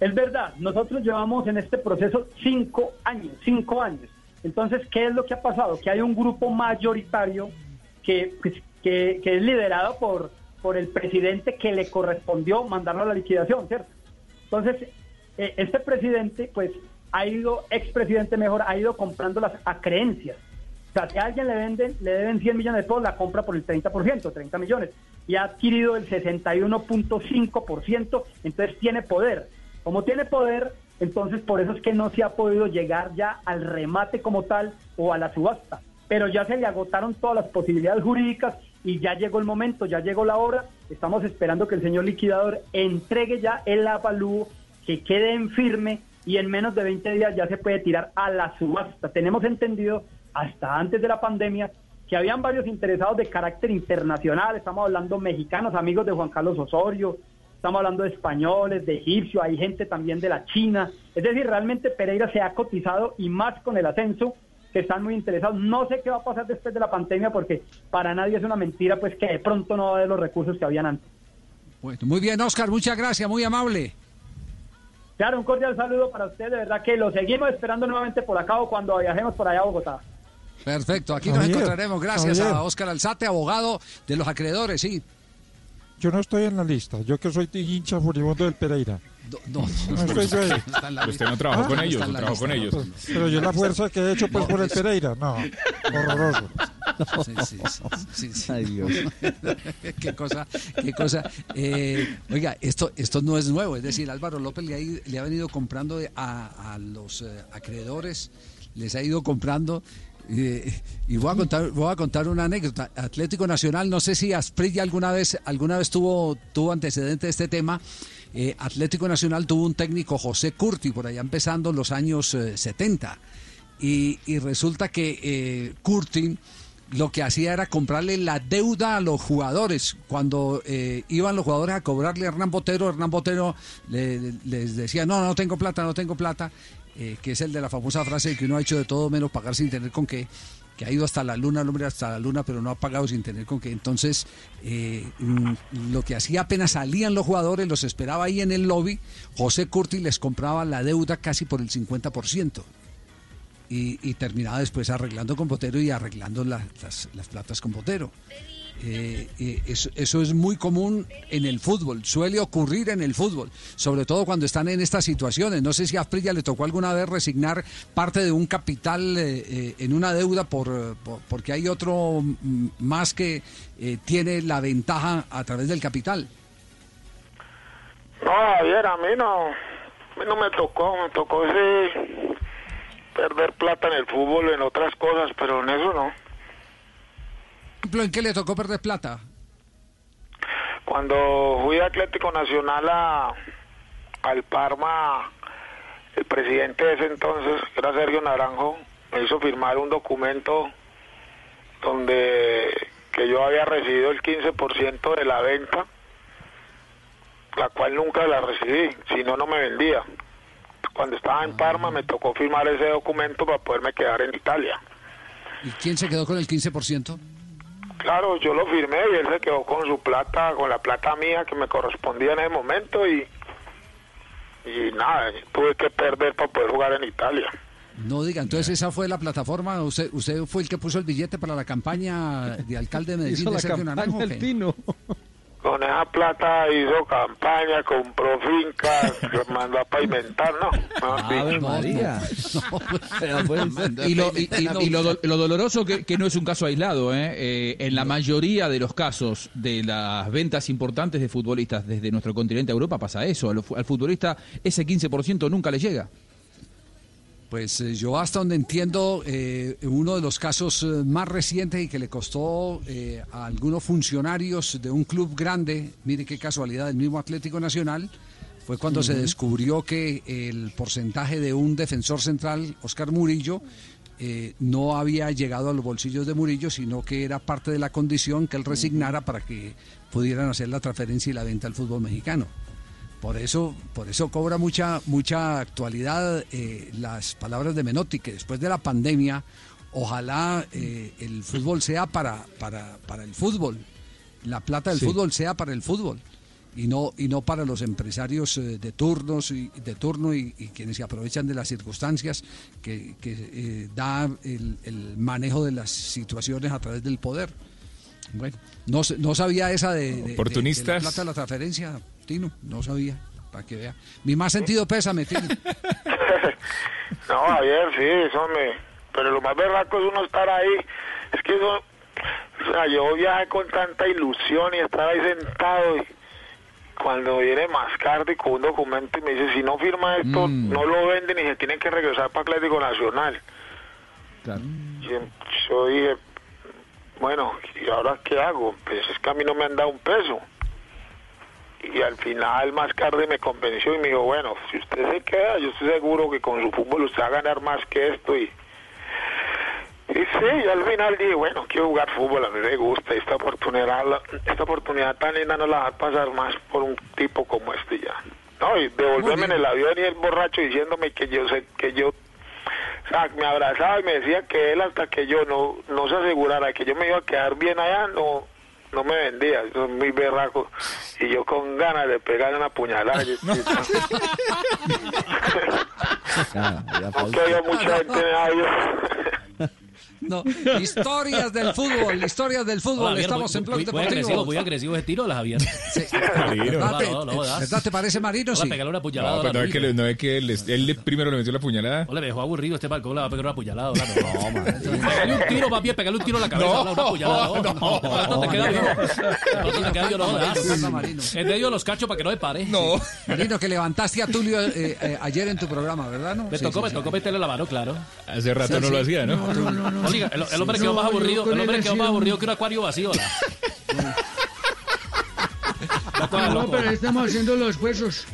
Es verdad, nosotros llevamos en este proceso cinco años, cinco años. Entonces, ¿qué es lo que ha pasado? Que hay un grupo mayoritario que, pues, que, que es liderado por, por el presidente que le correspondió mandarlo a la liquidación, ¿cierto? Entonces, eh, este presidente, pues, ha ido, expresidente mejor, ha ido comprando las acreencias. O sea, si a alguien le venden, le deben 100 millones de pesos, la compra por el 30%, 30 millones. Y ha adquirido el 61.5%, entonces tiene poder. Como tiene poder, entonces por eso es que no se ha podido llegar ya al remate como tal o a la subasta. Pero ya se le agotaron todas las posibilidades jurídicas y ya llegó el momento, ya llegó la hora. Estamos esperando que el señor liquidador entregue ya el avalúo, que quede en firme y en menos de 20 días ya se puede tirar a la subasta. Tenemos entendido hasta antes de la pandemia que habían varios interesados de carácter internacional, estamos hablando mexicanos, amigos de Juan Carlos Osorio, estamos hablando de españoles, de egipcios, hay gente también de la China, es decir, realmente Pereira se ha cotizado y más con el ascenso que están muy interesados. No sé qué va a pasar después de la pandemia porque para nadie es una mentira pues que de pronto no va a haber los recursos que habían antes. Bueno, muy bien, Oscar, muchas gracias, muy amable. Claro, un cordial saludo para usted, de verdad que lo seguimos esperando nuevamente por acá o cuando viajemos por allá a Bogotá. Perfecto, aquí nos Javier, encontraremos. Gracias Javier. a Oscar Alzate, abogado de los acreedores, sí. Yo no estoy en la lista, yo que soy hincha furibundo del Pereira. No, no estoy yo ahí. está en la Usted no trabajó con ellos, no trabajó con ellos. Pero yo la fuerza que he hecho pues por el Pereira, no, horroroso. Sí, sí, sí, sí, sí. [laughs] qué cosa, qué cosa. Eh, oiga, esto, esto no es nuevo, es decir, Álvaro López le ha, ido- le ha venido comprando a, a los eh, acreedores, les ha ido comprando. Y voy a contar, voy a contar una anécdota. Atlético Nacional, no sé si Asprilla alguna vez, alguna vez tuvo, tuvo antecedente de este tema. Eh, Atlético Nacional tuvo un técnico, José Curti, por allá empezando en los años eh, 70. Y, y resulta que eh, Curti lo que hacía era comprarle la deuda a los jugadores. Cuando eh, iban los jugadores a cobrarle a Hernán Botero, Hernán Botero le- les decía, no, no tengo plata, no tengo plata, eh, que es el de la famosa frase de que uno ha hecho de todo menos pagar sin tener con qué, que ha ido hasta la luna, el hombre hasta la luna, pero no ha pagado sin tener con qué. Entonces, eh, mm, lo que hacía apenas salían los jugadores, los esperaba ahí en el lobby, José Curti les compraba la deuda casi por el 50% y, y terminaba después arreglando con Botero y arreglando la- las, las platas con Botero. Eh, eh, eso, eso es muy común en el fútbol, suele ocurrir en el fútbol, sobre todo cuando están en estas situaciones. No sé si a Asprilla le tocó alguna vez resignar parte de un capital eh, eh, en una deuda por, por- porque hay otro mm, más que eh, tiene la ventaja a través del capital. No, Javier, a mí no, a mí no me tocó, me tocó sí perder plata en el fútbol, en otras cosas, pero en eso no. Ejemplo, ¿en qué le tocó perder plata? Cuando fui a Atlético Nacional a, al Parma, el presidente de ese entonces, que era Sergio Naranjo, me hizo firmar un documento donde que yo había recibido el 15% de la venta, la cual nunca la recibí, si no, no me vendía. Cuando estaba en Parma me tocó firmar ese documento para poderme quedar en Italia. ¿Y quién se quedó con el 15%? Claro, yo lo firmé y él se quedó con su plata, con la plata mía que me correspondía en ese momento y, y nada, tuve que perder para poder jugar en Italia. No diga, entonces esa fue la plataforma, usted, usted fue el que puso el billete para la campaña de alcalde de [laughs] Medellín Hizo de Sergio campaña Naranjo. Con esa plata hizo campaña, compró fincas, [laughs] mandó a pavimentar, ¿no? Ave. María. [laughs] Y, lo, y- y- y lo do- lo doloroso que, que no es un caso aislado, ¿eh? Eh, en la mayoría de los casos de las ventas importantes de futbolistas desde nuestro continente a Europa pasa eso. Al futbolista ese 15% nunca le llega. Pues eh, yo hasta donde entiendo, eh, uno de los casos eh, más recientes y que le costó eh, a algunos funcionarios de un club grande, mire qué casualidad, el mismo Atlético Nacional, fue cuando se descubrió que el porcentaje de un defensor central, Oscar Murillo, no había llegado a los bolsillos de Murillo, sino que era parte de la condición que él resignara para que pudieran hacer la transferencia y la venta al fútbol mexicano. Por eso, por eso cobra mucha, mucha actualidad eh, las palabras de Menotti, que después de la pandemia, ojalá eh, el fútbol sea para, para, para el fútbol, la plata del Sí. fútbol sea para el fútbol y no y no para los empresarios eh, de turnos y de turno y, y quienes se aprovechan de las circunstancias que, que, eh, da el, el manejo de las situaciones a través del poder. Bueno, no, no sabía esa de, de- de- de Oportunistas. la plata de la transferencia, Tino, no sabía, para que vea. Mi más sentido pésame, Tino. [laughs] No, Javier, sí, eso me... Pero lo más berraco es uno estar ahí. Es que eso... O sea, yo viajé con tanta ilusión y estar ahí sentado y cuando viene Mascardi con un documento y me dice, si no firma esto, Mm. no lo venden y se tienen que regresar para Atlético Nacional. Y yo dije, bueno, ¿y ahora qué hago? Pues es que a mí no me han dado un peso. Y al final Mascardi me convenció y me dijo, bueno, si usted se queda, yo estoy seguro que con su fútbol usted va a ganar más que esto. Y, y sí, y al final dije, bueno, quiero jugar fútbol, a mí me gusta. Esta oportunidad, esta oportunidad tan linda no la va a pasar más por un tipo como este ya. No, y devolverme en el avión y el borracho diciéndome que yo sé que yo sea, me abrazaba y me decía que él hasta que yo no, no se asegurara que yo me iba a quedar bien allá, no no me vendía, yo soy muy berraco y yo con ganas de pegar una puñalada. yo- Aunque [laughs] [laughs] había mucha gente en. No, historias del fútbol, historias del fútbol. Hola, Javier, Estamos muy- en Blog muy, muy Deportivo. agresivo, muy agresivo ese tiro, la Javier. ¿Verdad, te, No, no, no, das. ¿Verdad te parece, Marino? Sí. pegarle una puñalada. No, pero no es que, le- no es que él, él le- [laughs] primero le metió la puñalada. Hola, me dejó aburrido este balcón, le va a pegar una puñalada. hola, No, man. Pegarle un tiro, papi, pegarle un tiro a la cabeza, No, una puñalada. No, no, no, no, te queda vivo. No, te queda vivo, no, das. Pasa, Marino. En medio los cachos para que no me pare. No. Marino, que levantaste a Tulio eh, eh, ayer en tu programa, ¿verdad? No? Me Sí, tocó, sí, me sí. tocó meterle la mano, claro. Hace rato Sí, no sí. lo hacía, ¿no? Oiga, el, el hombre Sí, quedó más aburrido, el hombre quedó más aburrido que un acuario vacío. [laughs] No, pero estamos haciendo los huesos.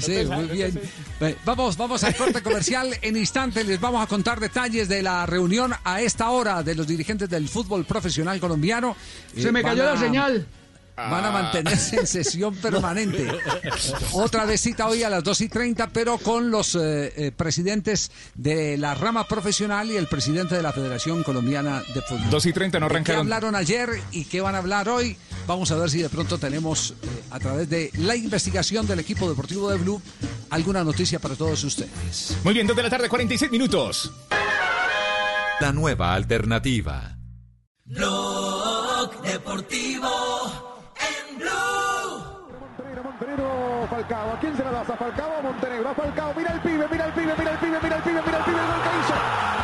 Sí, muy bien. Eh, Vamos, vamos al corte comercial. En instante les vamos a contar detalles de la reunión a esta hora de los dirigentes del fútbol profesional colombiano. Se Eh, me van cayó la señal. Van a mantenerse en sesión permanente. [laughs] Otra vez cita hoy a las 2 y 30, pero con los eh, eh, presidentes de la rama profesional y el presidente de la Federación Colombiana de Fútbol. 2 y 30 no ¿De ¿Qué arrancaron. hablaron ayer y qué van a hablar hoy? Vamos a ver si de pronto tenemos, eh, a través de la investigación del equipo deportivo de Blue, alguna noticia para todos ustedes. Muy bien, 2 de la tarde, 46 minutos. La nueva alternativa. Blog Deportivo ¿A quién se la das? A Falcao o Montenegro. A Falcao. Mira el pibe, mira el pibe, mira el pibe, mira el pibe, mira el pibe. El gol hizo.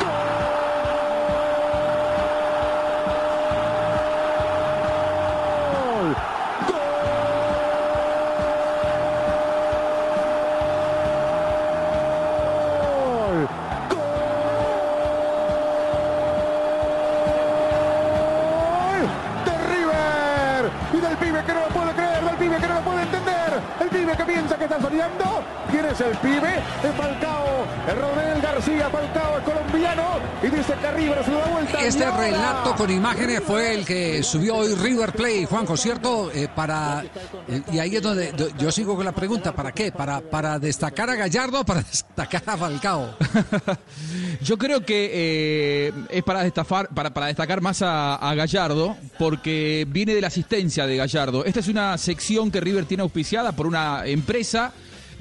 Está soñando. ¿Quién es el pibe? Es Falcao, el Rodel García, Falcao es colombiano y dice que River se da vuelta. Este relato con imágenes fue el que subió hoy River Play, Juanjo, ¿cierto? Eh, para eh, Y ahí es donde do- yo sigo con la pregunta, ¿para qué? ¿Para, para destacar a Gallardo o para [laughs] destacar a Falcao? [laughs] Yo creo que eh, es para destafar, para, para destacar más a, a Gallardo, porque viene de la asistencia de Gallardo. Esta es una sección que River tiene auspiciada por una empresa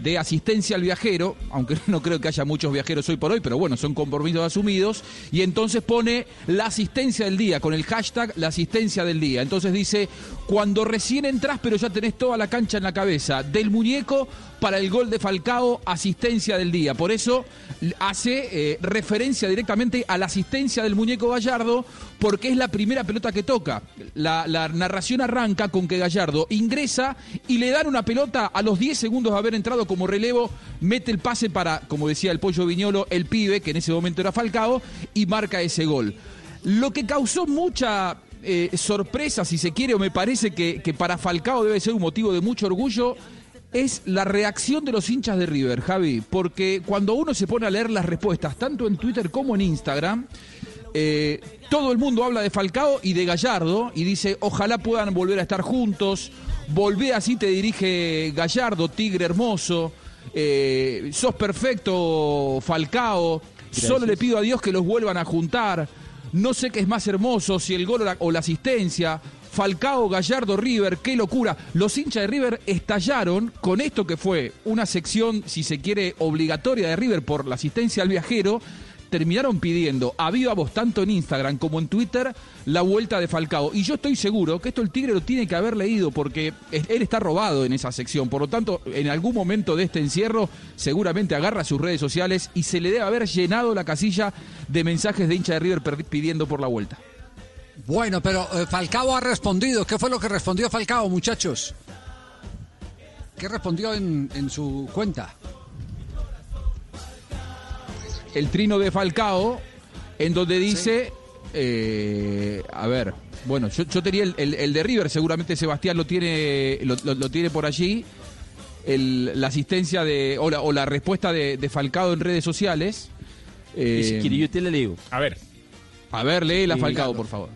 de asistencia al viajero, aunque [laughs] no creo que haya muchos viajeros hoy por hoy, pero bueno, son compromisos asumidos, y entonces pone la asistencia del día, con el hashtag la asistencia del día. Entonces dice, cuando recién entras pero ya tenés toda la cancha en la cabeza, del muñeco para el gol de Falcao, asistencia del día. Por eso hace eh, referencia directamente a la asistencia del muñeco Gallardo, porque es la primera pelota que toca. La, narración arranca con que Gallardo ingresa y le dan una pelota a los 10 segundos de haber entrado como relevo, mete el pase para, como decía el pollo Viñolo, el pibe, que en ese momento era Falcao, y marca ese gol. Lo que causó mucha eh, sorpresa, si se quiere, o me parece que, que para Falcao debe ser un motivo de mucho orgullo, es la reacción de los hinchas de River, Javi, porque cuando uno se pone a leer las respuestas, tanto en Twitter como en Instagram, eh, todo el mundo habla de Falcao y de Gallardo y dice, ojalá puedan volver a estar juntos, volvé así te dirige Gallardo, tigre hermoso, eh, sos perfecto Falcao, solo le pido a Dios que los vuelvan a juntar, no sé qué es más hermoso, si el gol o la, o la asistencia, Falcao, Gallardo, River, qué locura. Los hinchas de River estallaron con esto que fue una sección, si se quiere, obligatoria de River por la asistencia al viajero. Terminaron pidiendo a viva voz, tanto en Instagram como en Twitter, la vuelta de Falcao. Y yo estoy seguro que esto el Tigre lo tiene que haber leído porque él está robado en esa sección. Por lo tanto, en algún momento de este encierro, seguramente agarra sus redes sociales y se le debe haber llenado la casilla de mensajes de hincha de River pidiendo por la vuelta. Bueno, pero eh, Falcao ha respondido. ¿Qué fue lo que respondió Falcao, muchachos? ¿Qué respondió en, en su cuenta? el trino de Falcao, en donde dice, eh, a ver, bueno, yo, yo tenía el, el- el de River, seguramente Sebastián lo tiene, lo, lo- lo tiene por allí, el- la asistencia de, o la, o la respuesta de, de Falcao en redes sociales. Y si quiere, yo te la leo. A ver. A ver, léela Eh, Falcao, por favor.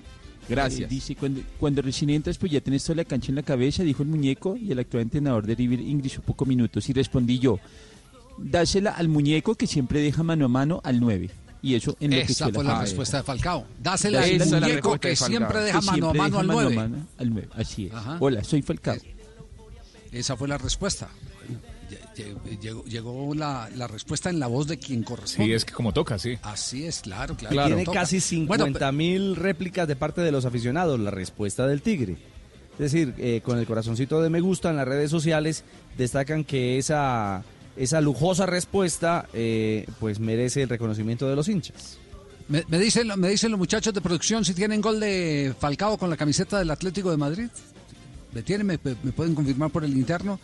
Gracias. Eh, dice, cuando, cuando recién entras, pues ya tenés toda la cancha en la cabeza, dijo el muñeco, y el actual entrenador de River ingresó pocos minutos. Y respondí yo, dásela al muñeco que siempre deja mano a mano al 9. Y eso en lo que Esa fue la respuesta de Falcao. Dásela al muñeco que siempre deja Que mano a mano al deja 9. mano al nueve, Así es. Ajá. Hola, soy Falcao. Esa fue la respuesta. Llegó, llegó la, la respuesta en la voz de quien corresponde. Sí, es que como toca, sí. Así es, claro, claro. Y tiene Toca. casi Bueno, 50 mil réplicas de parte de los aficionados, la respuesta del Tigre. Es decir, eh, con el corazoncito de me gusta en las redes sociales, destacan que esa, esa lujosa respuesta eh, pues merece el reconocimiento de los hinchas. Me, me dicen, me dicen los muchachos de producción si tienen gol de Falcao con la camiseta del Atlético de Madrid. ¿Me tienen? ¿Me, me pueden confirmar por el interno?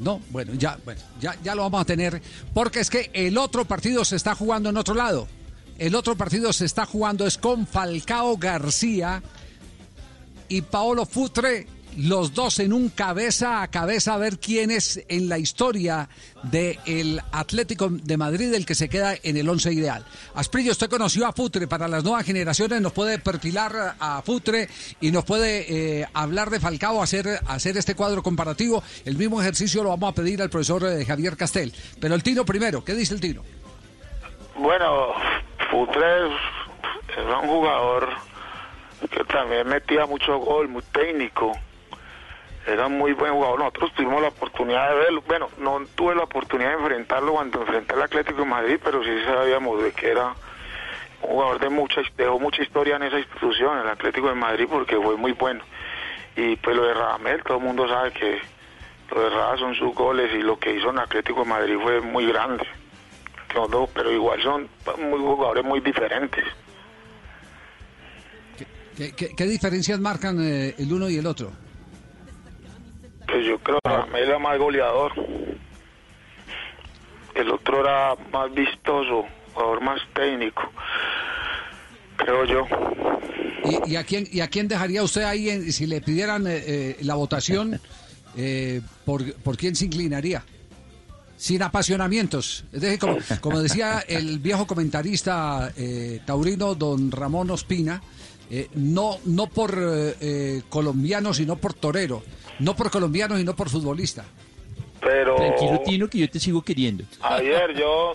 No, bueno, ya, bueno, ya, ya lo vamos a tener. Porque es que el otro partido se está jugando en otro lado. El otro partido se está jugando es con Falcao García y Paolo Futre, los dos en un cabeza a cabeza a ver quién es en la historia del Atlético de Madrid el que se queda en el once ideal. Asprillo, usted conoció a Futre para las nuevas generaciones, nos puede perfilar a Futre y nos puede eh, hablar de Falcao, hacer, hacer este cuadro comparativo. El mismo ejercicio lo vamos a pedir al profesor eh, Javier Castel. Pero el Tino primero, ¿qué dice el Tino? Bueno, Futre era un jugador que también metía mucho gol, muy técnico. Era muy buen jugador. Nosotros tuvimos la oportunidad de verlo. Bueno, no tuve la oportunidad de enfrentarlo cuando enfrenté al Atlético de Madrid, pero sí sabíamos de que era un jugador de mucha, dejó mucha historia en esa institución, el Atlético de Madrid, porque fue muy bueno. Y pues lo de Radamel, todo el mundo sabe que lo de Rada son sus goles y lo que hizo en Atlético de Madrid fue muy grande. Pero igual son muy jugadores muy diferentes. ¿Qué, qué- qué diferencias marcan eh, el uno y el otro? Pues yo creo que era más goleador. El otro era más vistoso, jugador más técnico. Creo yo. ¿Y, a, quién, ¿Y a quién dejaría usted ahí si le pidieran eh, eh, la votación? eh, por, ¿Por quién se inclinaría? Sin apasionamientos. Es como, como decía el viejo comentarista eh, taurino don Ramón Ospina, eh, no, no por eh, eh, colombiano, sino por torero. No por colombiano y no por futbolista. Pero Tranquilo, Tino, que yo te sigo queriendo. [laughs] ayer yo,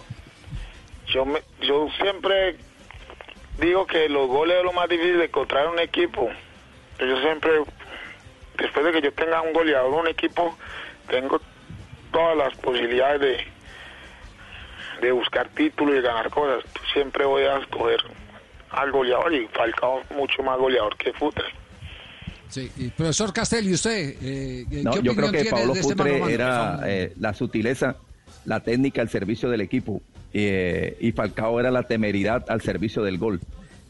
yo, me- yo siempre digo que los goles es lo más difícil de encontrar en un equipo. Yo siempre, después de que yo tenga un goleador un equipo, tengo todas las posibilidades de, de buscar títulos y ganar cosas. Siempre voy a escoger al goleador y Falcao mucho más goleador que Futre. Sí, y profesor Castel, ¿y usted? eh, ¿qué No, yo creo que tiene Pablo este mano Futre mano? era eh, la sutileza, la técnica al servicio del equipo eh, y Falcao era la temeridad al servicio del gol.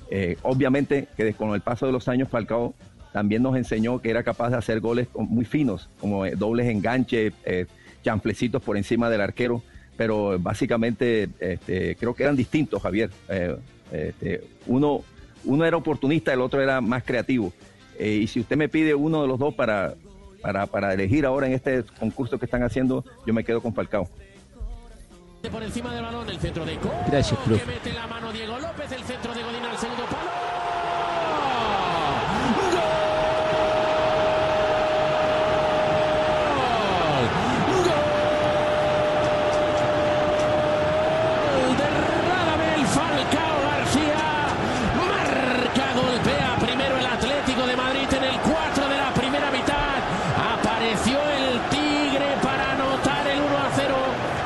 Eh, obviamente que con el paso de los años Falcao también nos enseñó que era capaz de hacer goles muy finos, como eh, dobles enganches, eh, chanflecitos por encima del arquero, pero básicamente este, creo que eran distintos, Javier. Este, uno, uno era oportunista, el otro era más creativo. Eh, y si usted me pide uno de los dos para, para, para elegir ahora en este concurso que están haciendo, yo me quedo con Falcao. Por encima del balón, el centro de. Gracias, profe. Que mete la mano Diego López, el centro de Godín al segundo palo. Gol de Radamel Falcao García. Marca, golpea primero el Atlético de Madrid en el 4 de la primera mitad. Apareció el Tigre para anotar el 1 a 0.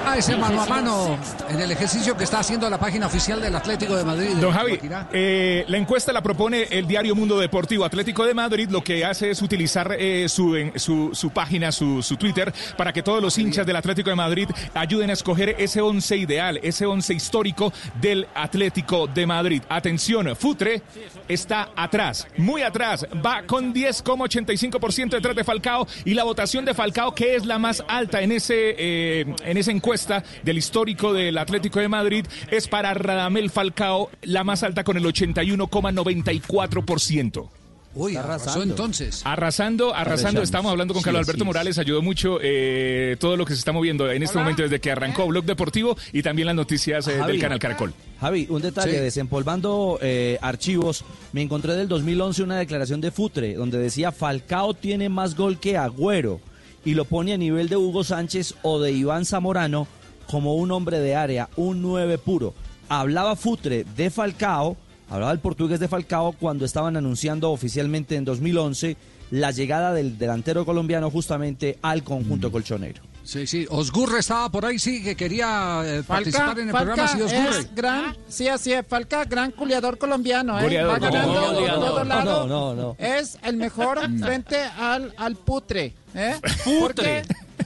Ah, ese mano a mano en el ejercicio que está haciendo la página oficial del Atlético de Madrid. Don Javi, eh, la encuesta la propone el diario Mundo Deportivo Atlético de Madrid. Lo que hace es utilizar eh, su, en- su, su página, su, su Twitter, para que todos los hinchas del Atlético de Madrid ayuden a escoger ese once ideal, ese once histórico del Atlético de Madrid. Atención, Futre está atrás, muy atrás, va con 10,85% detrás de Falcao y la votación de Falcao, que es la más alta en, ese, eh, en esa encuesta del histórico del Atlético de Madrid, es para Radamel Falcao, la más alta con el 81,94%. Uy, arrasó entonces. Arrasando, arrasando. Arrasando. Estamos hablando con Sí, Carlos Alberto es. Morales. Ayudó mucho eh, todo lo que se está moviendo en este momento desde que arrancó Blog Deportivo y también las noticias eh, Javi. del canal Caracol. Javi, un detalle, Sí. desempolvando eh, archivos, me encontré del 2011 una declaración de Futre donde decía Falcao tiene más gol que Agüero y lo pone a nivel de Hugo Sánchez o de Iván Zamorano como un hombre de área, un 9 puro. hablaba Futre de Falcao, hablaba el portugués de Falcao cuando estaban anunciando oficialmente en 2011 la llegada del delantero colombiano justamente al conjunto colchonero. Sí, sí. Osgurre estaba por ahí, sí, que quería eh, Falca, participar en el Falca programa. Sí, Osgurre. es gran, sí, así es, Falca, gran culiador colombiano, ¿eh? Goleador, Va ganando no, por goleador. todo lado. No, no, no. Es el mejor [laughs] frente al, al putre, ¿eh? Porque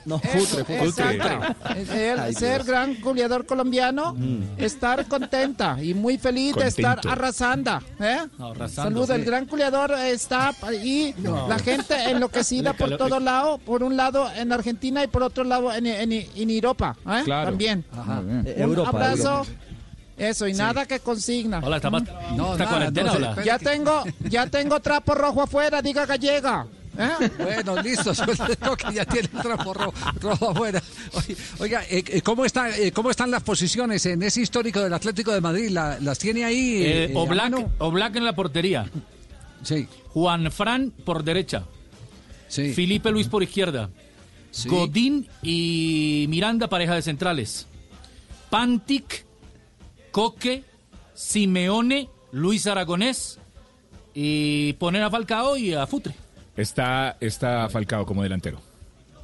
No, eso, futre. exacto. Es el Ay, ser gran goleador colombiano, estar contenta y muy feliz de estar Contento. arrasando, ¿eh? Arrasando, Salud, el sí. gran goleador está y No. la gente enloquecida por todo lado, por un lado en Argentina y por otro lado en, en, en Europa, ¿eh? Claro. También. Muy bien. Un Europa, abrazo. Europa. Eso, y nada que consigna. Hola, ¿está, más- No, está nada, cuarentena no, hola? Ya tengo, ya tengo trapo rojo afuera, diga gallega. ¿Eh? Bueno, listo. [laughs] que ya tiene el trapo ro- rojo afuera. Oye, Oiga, eh, eh, ¿cómo, está, eh, ¿cómo están las posiciones en ese histórico del Atlético de Madrid? ¿La- ¿Las tiene ahí? Oblak? Oblak en la portería. Sí. Juan Fran por derecha. Sí. Felipe Luis por izquierda. Sí. Godín y Miranda, pareja de centrales. Pantic, Coque, Simeone, Luis Aragonés. Y poner a Falcao y a Futre. Está, está Falcao como delantero.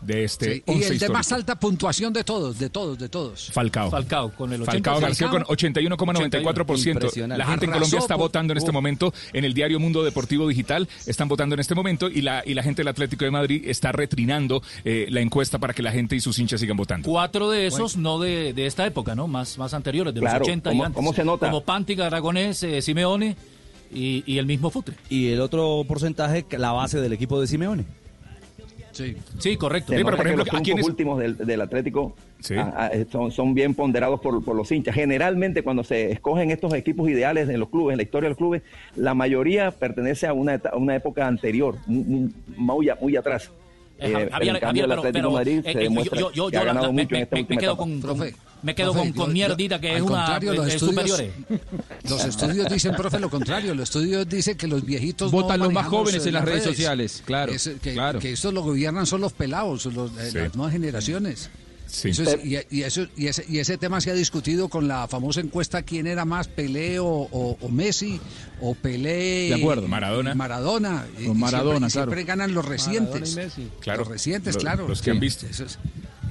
De este Sí, Y el de más alta puntuación de todos, de todos, de todos. Falcao. Falcao con el 80%. Falcao García con 81,94%. Impresionante. La gente en Colombia está por- votando en este momento en el diario Mundo Deportivo Digital. Están votando en este momento y la, y la gente del Atlético de Madrid está retrinando eh, la encuesta para que la gente y sus hinchas sigan votando. Cuatro de esos no de, de esta época, ¿no? Más, más anteriores, de Claro, los 80 y ¿cómo- antes. cómo se nota? Como Pantic, Aragonés, eh, Simeone y, y el mismo Futre. Y el otro porcentaje, la base del equipo de Simeone. Sí. Sí, correcto. Sí, pero por ejemplo, los ¿a triunfos quiénes- últimos del, del Atlético Sí. ah, ah, son, son bien ponderados por, por los hinchas. Generalmente cuando se escogen estos equipos ideales en los clubes, en la historia de los clubes, la mayoría pertenece a una, a una época anterior, muy- muy, muy atrás. Eh, Javier, pero en Javier, cambio el pero- Atlético pero, de Madrid se eh, demuestra yo- yo- que yo ha la- ganado me- mucho en me- esta me- última me quedo etapa. con, Profe, me quedo profe, con, con mierdita que es una los es estudios- superiores. [laughs] Los estudios dicen, profe, lo contrario. Los estudios dicen que los viejitos. no Votan los más jóvenes en las redes sociales, claro, Es, que, claro. que esto lo gobiernan son los pelados, los, eh, Sí. las nuevas generaciones. Sí. Eso es- y, y eso, y, ese, y ese tema se ha discutido con la famosa encuesta quién era más Pelé o, o- o Messi o Pelé De acuerdo. Maradona. Maradona y- Con y Maradona, siempre, y claro. siempre ganan los recientes Claro. los recientes Los- claro los que han visto. Eso es-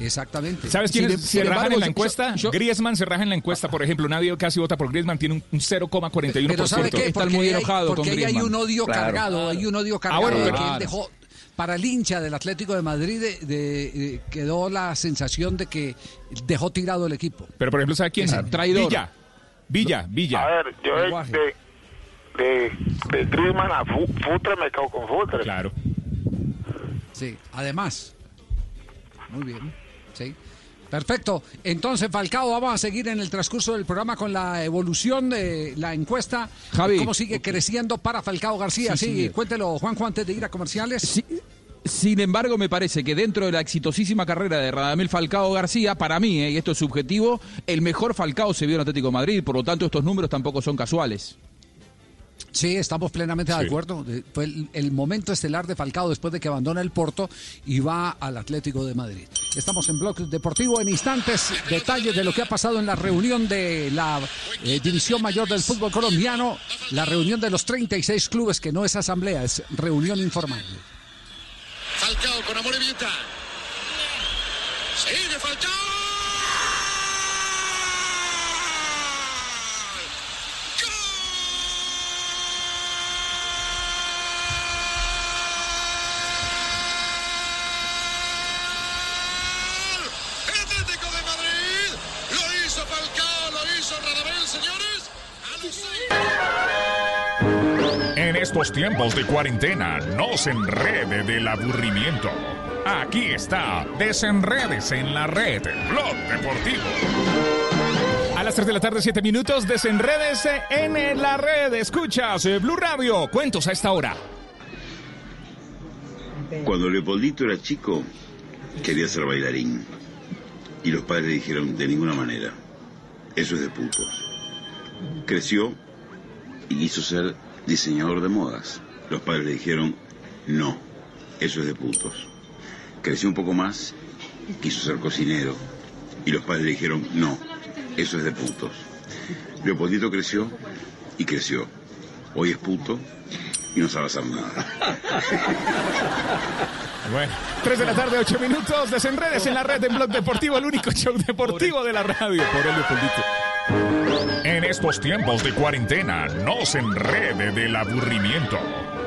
exactamente ¿Sabes quiénes em- se sin rajan embargo, en la yo- encuesta? yo- Griezmann se raja en la encuesta, por ejemplo. Nadie casi vota por Griezmann, tiene un, un 0,41%. pero sabe qué Están porque muy hay- enojados porque con ahí hay Griezmann. un odio Claro. cargado hay un odio cargado bueno, de que él dejó para el hincha del Atlético de Madrid de- de- de- quedó la sensación de que dejó tirado el equipo Pero, por ejemplo, ¿sabe quién? Claro. Traidor. Villa. Villa, Villa. A ver, yo de, de, de, de Griezmann a Fu- Futre me quedo con Futre. Claro. Sí, además. Muy bien. Sí. Perfecto. Entonces, Falcao, vamos a seguir en el transcurso del programa con la evolución de la encuesta. Javi. ¿Cómo sigue creciendo para Falcao García? Sí, cuéntelo, Juanjo, antes de ir a comerciales. Sí, Sin embargo, me parece que dentro de la exitosísima carrera de Radamel Falcao García, para mí, eh, y esto es subjetivo, el mejor Falcao se vio en Atlético de Madrid, por lo tanto estos números tampoco son casuales. Sí, estamos plenamente de Sí. acuerdo. Fue el, el momento estelar de Falcao después de que abandona el Porto y va al Atlético de Madrid. Estamos en Bloque Deportivo en instantes. Detalles de lo que ha pasado en la reunión de la eh, División Mayor del Fútbol Colombiano. La reunión de los 36 clubes, que no es asamblea, es reunión informal. Falcao con amor y vieta. Sigue Falcao. Estos tiempos de cuarentena, no se enrede del aburrimiento. Aquí está, desenredes en la red, Blog Deportivo. A las 3 de la tarde, 7 minutos, desenredes en la red. Escuchas eh, Blue Radio. Cuentos a esta hora. Cuando Leopoldito era chico, quería ser bailarín. Y los padres le dijeron, de ninguna manera, eso es de putos. Creció y quiso ser diseñador de modas. Los padres le dijeron, no, eso es de putos. Creció un poco más, quiso ser cocinero. Y los padres le dijeron, no, eso es de putos. Leopoldito creció y creció. Hoy es puto y no sabe hacer nada. [laughs] Bueno, 3 de la tarde, 8 minutos. Desenredes en la red en Blog Deportivo, el único show deportivo de la radio. Por el Leopoldito. Estos tiempos de cuarentena, no se enrede del aburrimiento.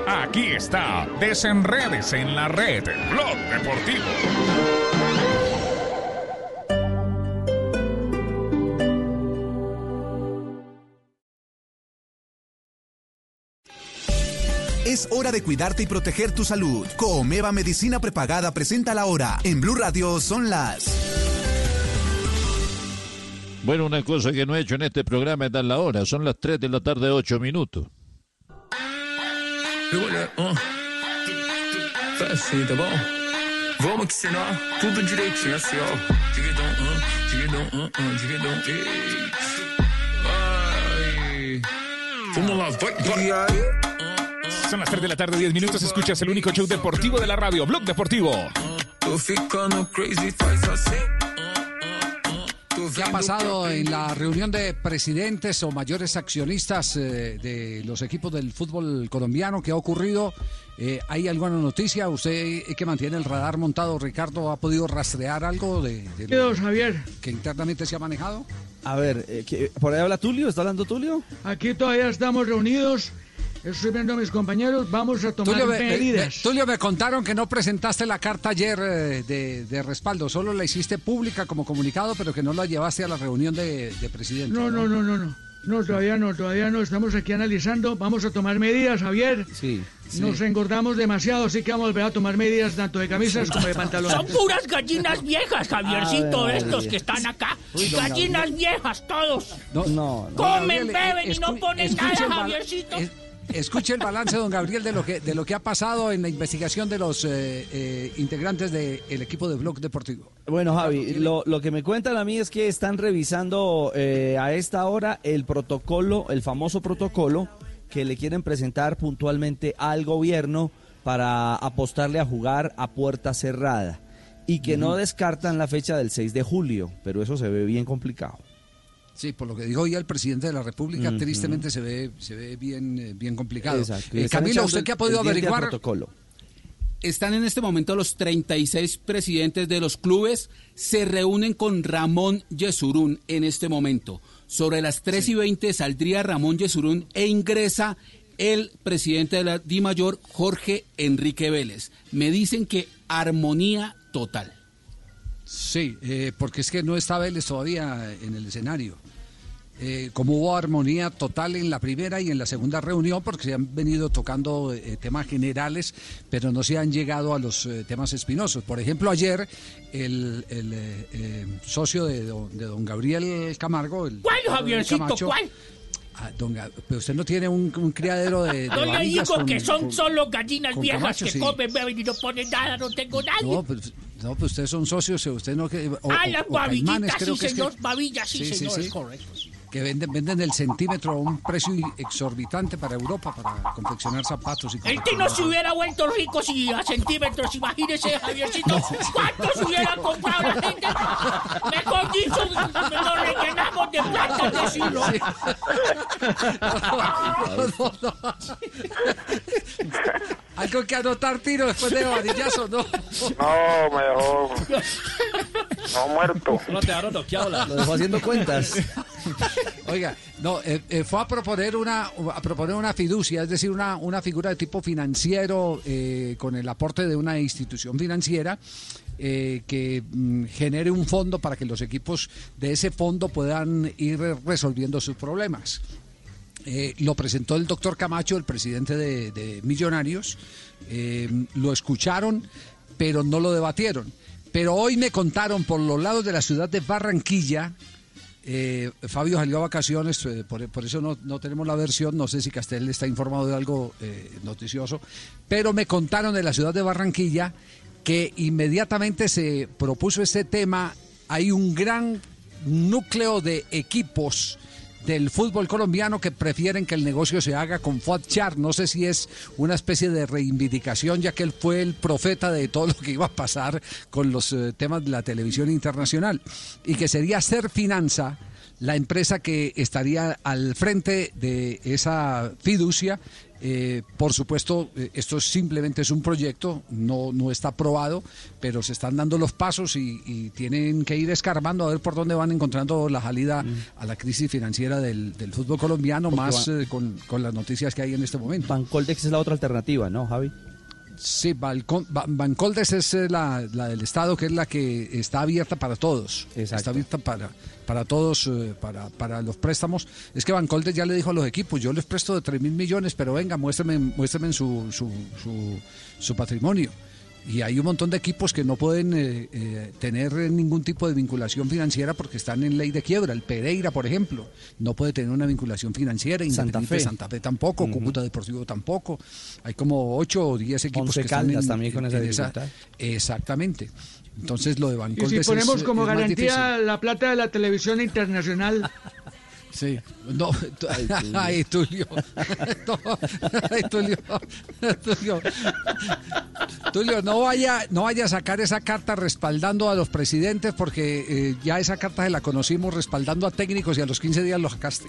Aquí está, Desenredes en la red, Blog Deportivo. Es hora de cuidarte y proteger tu salud. Comeva Medicina Prepagada presenta la hora. En Blue Radio son las. Bueno, una cosa que no he hecho en este programa es dar la hora. Son las 3 de la tarde, 8 minutos. D'abord. Vamos que tudo direitinho, assim, ó. Dividão, dividão, dividão, ei. Ai. Vamos lá, vai, vai. Son las 3 de la tarde, 10 minutos. Escuchas el único show deportivo de la radio, Blog Deportivo. Tô ficando crazy, faz assim. ¿Qué ha pasado en la reunión de presidentes o mayores accionistas eh, de los equipos del fútbol colombiano? ¿Qué ha ocurrido? Eh, ¿Hay alguna noticia? ¿Usted eh, que mantiene el radar montado, Ricardo, ha podido rastrear algo de, de lo Javier. que internamente se ha manejado? A ver, eh, ¿qué- ¿por ahí habla Tulio? ¿Está hablando Tulio? Aquí todavía estamos reunidos. Estoy viendo a mis compañeros. Vamos a tomar Tulio me, me- medidas. me- Tulio, me contaron que no presentaste la carta ayer eh, de, de respaldo, solo la hiciste pública como comunicado, pero que no la llevaste a la reunión de, de presidentes. No, no, no, no, no. No, todavía no, todavía no. Estamos aquí analizando. Vamos a tomar medidas, Javier. Sí. Nos engordamos demasiado, así que vamos a volver a tomar medidas tanto de camisas como de Son pantalones. puras gallinas viejas, Javiercito, estos que están acá. Uy, gallinas viejas, todos. No, no. Comen, beben y no ponen nada, Javiercito. es- Escuche el balance, don Gabriel, de lo que de lo que ha pasado en la investigación de los eh, eh, integrantes del equipo de Blog Deportivo. Bueno, Javi, lo, lo que me cuentan a mí es que están revisando eh, a esta hora el protocolo, el famoso protocolo que le quieren presentar puntualmente al gobierno para apostarle a jugar a puerta cerrada y que no descartan la fecha del 6 de julio, pero eso se ve bien complicado. Sí, por lo que dijo hoy el presidente de la República, tristemente se ve se ve bien eh, bien complicado. Eh, Camilo, ¿usted qué ha podido averiguar? protocolo. Están en este momento los 36 presidentes de los clubes, se reúnen con Ramón Yesurún en este momento. Sobre las 3 y 20 saldría Ramón Yesurún e ingresa el presidente de la Di Mayor, Jorge Enrique Vélez. Me dicen que armonía total. Sí, eh, porque es que no está Vélez todavía en el escenario. Eh, como hubo armonía total en la primera y en la segunda reunión, porque se han venido tocando eh, temas generales, pero no se han llegado a los eh, temas espinosos. Por ejemplo, ayer el, el, eh, eh, socio de don, de don Gabriel Camargo, el ¿Cuál, Javiercito, Camacho, cuál? ah, don pero usted no tiene un, un criadero de, de No le digo con- que son con- solo gallinas viejas Camacho, que sí. comen, beben y no ponen nada, no tengo nadie. No, pues, no, pues ustedes son socios, usted no que ah, las babillitas, sí, señor, babillas, sí, señor, sí. correcto. Sí. que venden, venden el centímetro a un precio exorbitante para Europa para confeccionar zapatos y El Tino se hubiera vuelto rico si a centímetros, imagínese, Javiercito, ¿cuántos hubiera comprado la gente? Mejor dicho, nos rellenamos de plata, decirlo. [laughs] Algo que anotar tiro después de varillazo, ¿no? No, me dejó. No, muerto. No te dejaron noqueado la... Lo dejó haciendo cuentas. Oiga, no, eh, eh, fue a proponer una a proponer una fiducia, es decir, una, una figura de tipo financiero eh, con el aporte de una institución financiera eh, que mm, genere un fondo para que los equipos de ese fondo puedan ir resolviendo sus problemas. Eh, lo presentó el doctor Camacho, el presidente de, Millonarios. Eh, lo escucharon, pero no lo debatieron. Pero hoy me contaron por los lados de la ciudad de Barranquilla. eh, Fabio salió a vacaciones, por, eso no, no tenemos la versión. No sé si Castel está informado de algo noticioso. Pero me contaron de la ciudad de Barranquilla que inmediatamente se propuso este tema. Hay un gran núcleo de equipos del fútbol colombiano que prefieren que el negocio se haga con Fuad Char. No sé si es una especie de reivindicación, ya que él fue el profeta de todo lo que iba a pasar con los eh, temas de la televisión internacional. Y que sería Ser Finanza la empresa que estaría al frente de esa fiducia. Eh, por supuesto, eh, esto simplemente es un proyecto, no, no está aprobado, pero se están dando los pasos y, y tienen que ir escarbando a ver por dónde van encontrando la salida a la crisis financiera del, del fútbol colombiano, Porque más va- eh, con, con las noticias que hay en este momento. Bancoldex es la otra alternativa, ¿no, Javi? Sí, Ba- Bancoldes es la, la del Estado, que es la que está abierta para todos. Está abierta para, para todos, eh, para, para los préstamos. Es que Bancoldes ya le dijo a los equipos, yo les presto de 3 mil millones, pero venga, muéstrenme, muéstrenme su, su, su, su patrimonio. Y hay un montón de equipos que no pueden eh, eh, tener ningún tipo de vinculación financiera porque están en ley de quiebra. El Pereira, por ejemplo, no puede tener una vinculación financiera. Santa Fe. Santa Fe tampoco, Cúcuta Deportivo tampoco. Hay como 8 o 10 equipos Once que están Caldas en- también con esa en dificultad. Exactamente. Entonces lo de Y Bancoldes si ponemos es, como es garantía la plata de la televisión internacional. Sí. No, ay, Tulio. [laughs] [laughs] No, ay, Tulio. [laughs] Tulio. Tulio, no vaya, no vaya a sacar esa carta respaldando a los presidentes porque eh, ya esa carta se la conocimos respaldando a técnicos y a los 15 días lo sacaste.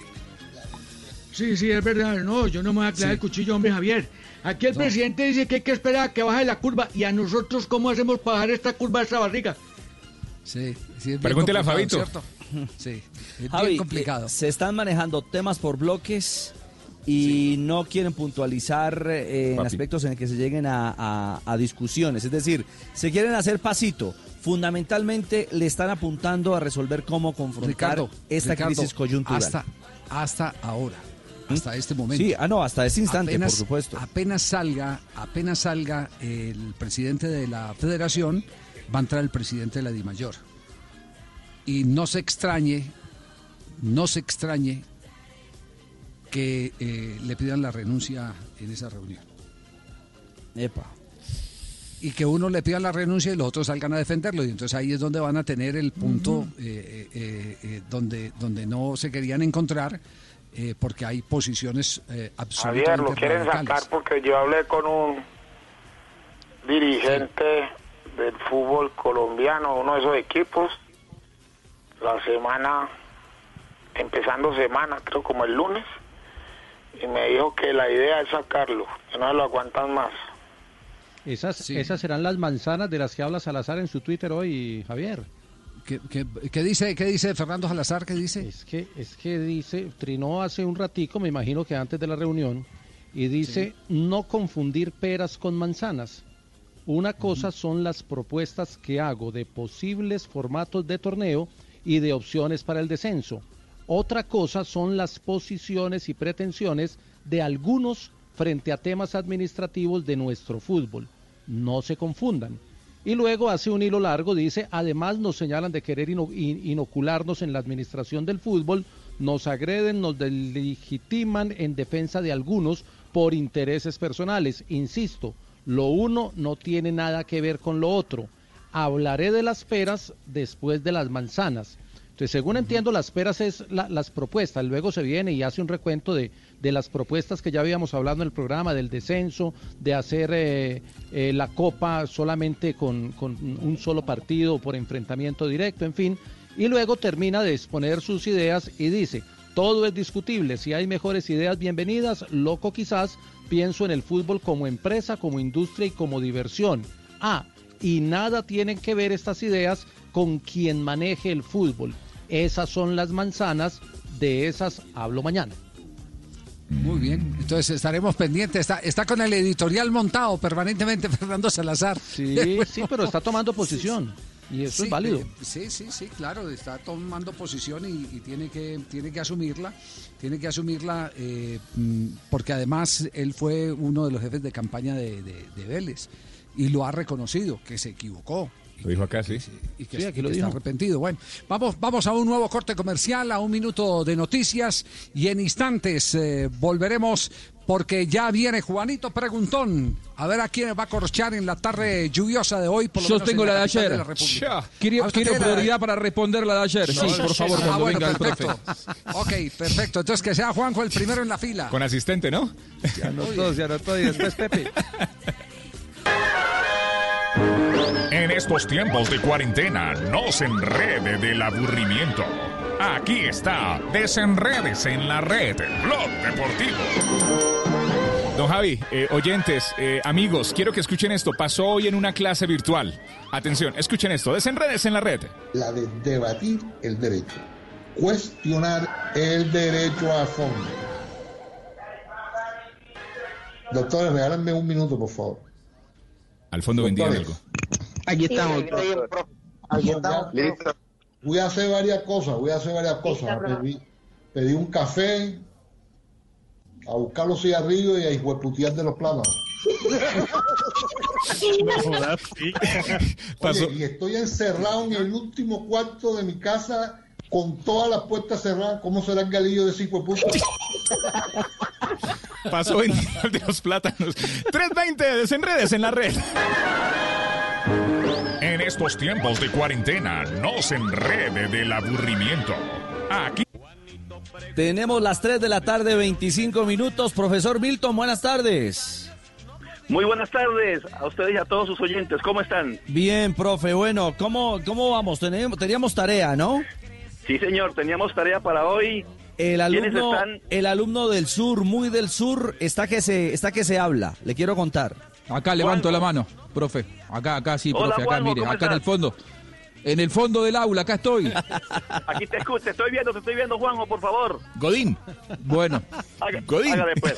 Sí, sí, es verdad. No, yo no me voy a clavar Sí. el cuchillo, hombre Javier. Aquí el presidente dice que hay que esperar a que baje la curva. ¿Y a nosotros cómo hacemos para bajar esta curva de esta barriga? Sí, sí, es Pregúntele a Fabito. ¿cierto? [laughs] Sí, es Javi, bien complicado. eh, se están manejando temas por bloques y no quieren puntualizar eh, en aspectos en el que se lleguen a, a- a discusiones. Es decir, se quieren hacer pasito. Fundamentalmente le están apuntando a resolver cómo confrontar Ricardo, esta Ricardo, crisis coyuntural. Hasta, hasta ahora, hasta este momento. Sí, ah, no, hasta ese instante, Apenas- por supuesto. Apenas salga, apenas salga el presidente de la federación, va a entrar el presidente de la DIMAYOR. Y no se extrañe, no se extrañe que eh, le pidan la renuncia en esa reunión. Epa. Y que uno le pida la renuncia y los otros salgan a defenderlo. Y entonces ahí es donde van a tener el punto eh, eh, eh, donde, donde no se querían encontrar, eh, porque hay posiciones eh, absolutamente Javier, lo quieren radicales. sacar porque yo hablé con un dirigente del fútbol colombiano, uno de esos equipos, la semana, empezando semana, creo como el lunes, y me dijo que la idea es sacarlo, que no se lo aguantan más. Esas, esas serán las manzanas de las que habla Salazar en su Twitter hoy, Javier. ¿Qué, qué- qué dice, ¿Qué dice Fernando Salazar? ¿Qué dice? Es que, es que dice, trinó hace un ratico, me imagino que antes de la reunión, y dice no confundir peras con manzanas. Una cosa son las propuestas que hago de posibles formatos de torneo y de opciones para el descenso. Otra cosa son las posiciones y pretensiones de algunos frente a temas administrativos de nuestro fútbol. No se confundan. Y luego hace un hilo largo, dice, además nos señalan de querer ino- in- inocularnos en la administración del fútbol, nos agreden, nos delegitiman en defensa de algunos por intereses personales. Insisto, lo uno no tiene nada que ver con lo otro. Hablaré de las peras después de las manzanas. Entonces, según entiendo, las peras es la- las propuestas. Luego se viene y hace un recuento de, de las propuestas que ya habíamos hablado en el programa, del descenso, de hacer eh, eh, la copa solamente con, con un solo partido por enfrentamiento directo, en fin. Y luego termina de exponer sus ideas y dice, todo es discutible, si hay mejores ideas, bienvenidas, loco quizás, pienso en el fútbol como empresa, como industria y como diversión. Ah, y nada tienen que ver estas ideas con quien maneje el fútbol. Esas son las manzanas, de esas hablo mañana. Muy bien, entonces estaremos pendientes. Está, está con el editorial montado permanentemente [laughs] Fernando Salazar. Sí, sí, pero está tomando [laughs] posición. Y eso Sí, es válido. eh, Sí, sí, sí, claro, está tomando posición y, y tiene que tiene que asumirla, tiene que asumirla eh, mm, porque además él fue uno de los jefes de campaña de, de- de Vélez y lo ha reconocido que se equivocó, Lo dijo acá, sí. y que, Sí, y aquí lo que está arrepentido. Bueno, vamos, vamos a un nuevo corte comercial, a un minuto de noticias y en instantes eh, volveremos porque ya viene Juanito Preguntón. A ver a quién va a corchar en la tarde lluviosa de hoy. Por lo Yo menos tengo en la de ayer. la República. Ya. Quiero, prioridad para responder la de ayer. Sí, por favor, Ah, cuando bueno, venga el profe. Ok, perfecto. Entonces que sea Juanjo el primero en la fila. Con asistente, ¿no? Ya anotó, ya anotó y después Pepe. [laughs] En estos tiempos de cuarentena, no se enrede del aburrimiento. Aquí está, desenredes en la red, Blog Deportivo. Don Javi, eh, oyentes, eh, amigos, quiero que escuchen esto. Pasó hoy en una clase virtual. Atención, escuchen esto. Desenredes en la red. la de debatir el derecho, cuestionar el derecho a fondo. Doctores, regálenme un minuto, por favor. Al fondo vendían algo. Aquí estamos, Aquí estamos. Voy a hacer varias cosas, voy a hacer varias cosas. Pedí, pedí un café, a buscar los cigarrillos y a hijueputear de los plátanos. [laughs] Oye, y estoy encerrado en el último cuarto de mi casa con todas las puertas cerradas. ¿Cómo será el galillo de ese hijueputa? Pasó vendiendo el de los plátanos. 320, desenredes en la red. En estos tiempos de cuarentena, no se enrede del aburrimiento. Aquí. Tenemos las 3 de la tarde, 25 minutos. Profesor Milton, buenas tardes. Muy buenas tardes a ustedes y a todos sus oyentes. ¿Cómo están? Bien, profe. Bueno, ¿cómo, cómo vamos? Teníamos, teníamos tarea, ¿no? Sí, señor, teníamos tarea para hoy. El ¿Quiénes alumno, están? el alumno del sur, muy del sur, está que se, está que se habla. Le quiero contar. Acá levanto la mano, profe. Acá, acá sí, Hola, profe. Acá, Juanjo, mire, ¿cómo acá en el fondo. En el fondo del aula, acá estoy. [laughs] Aquí te escucho, te estoy viendo, te estoy viendo, Juanjo, por favor. Godín. Bueno, Haga- Godín. Hágale, pues.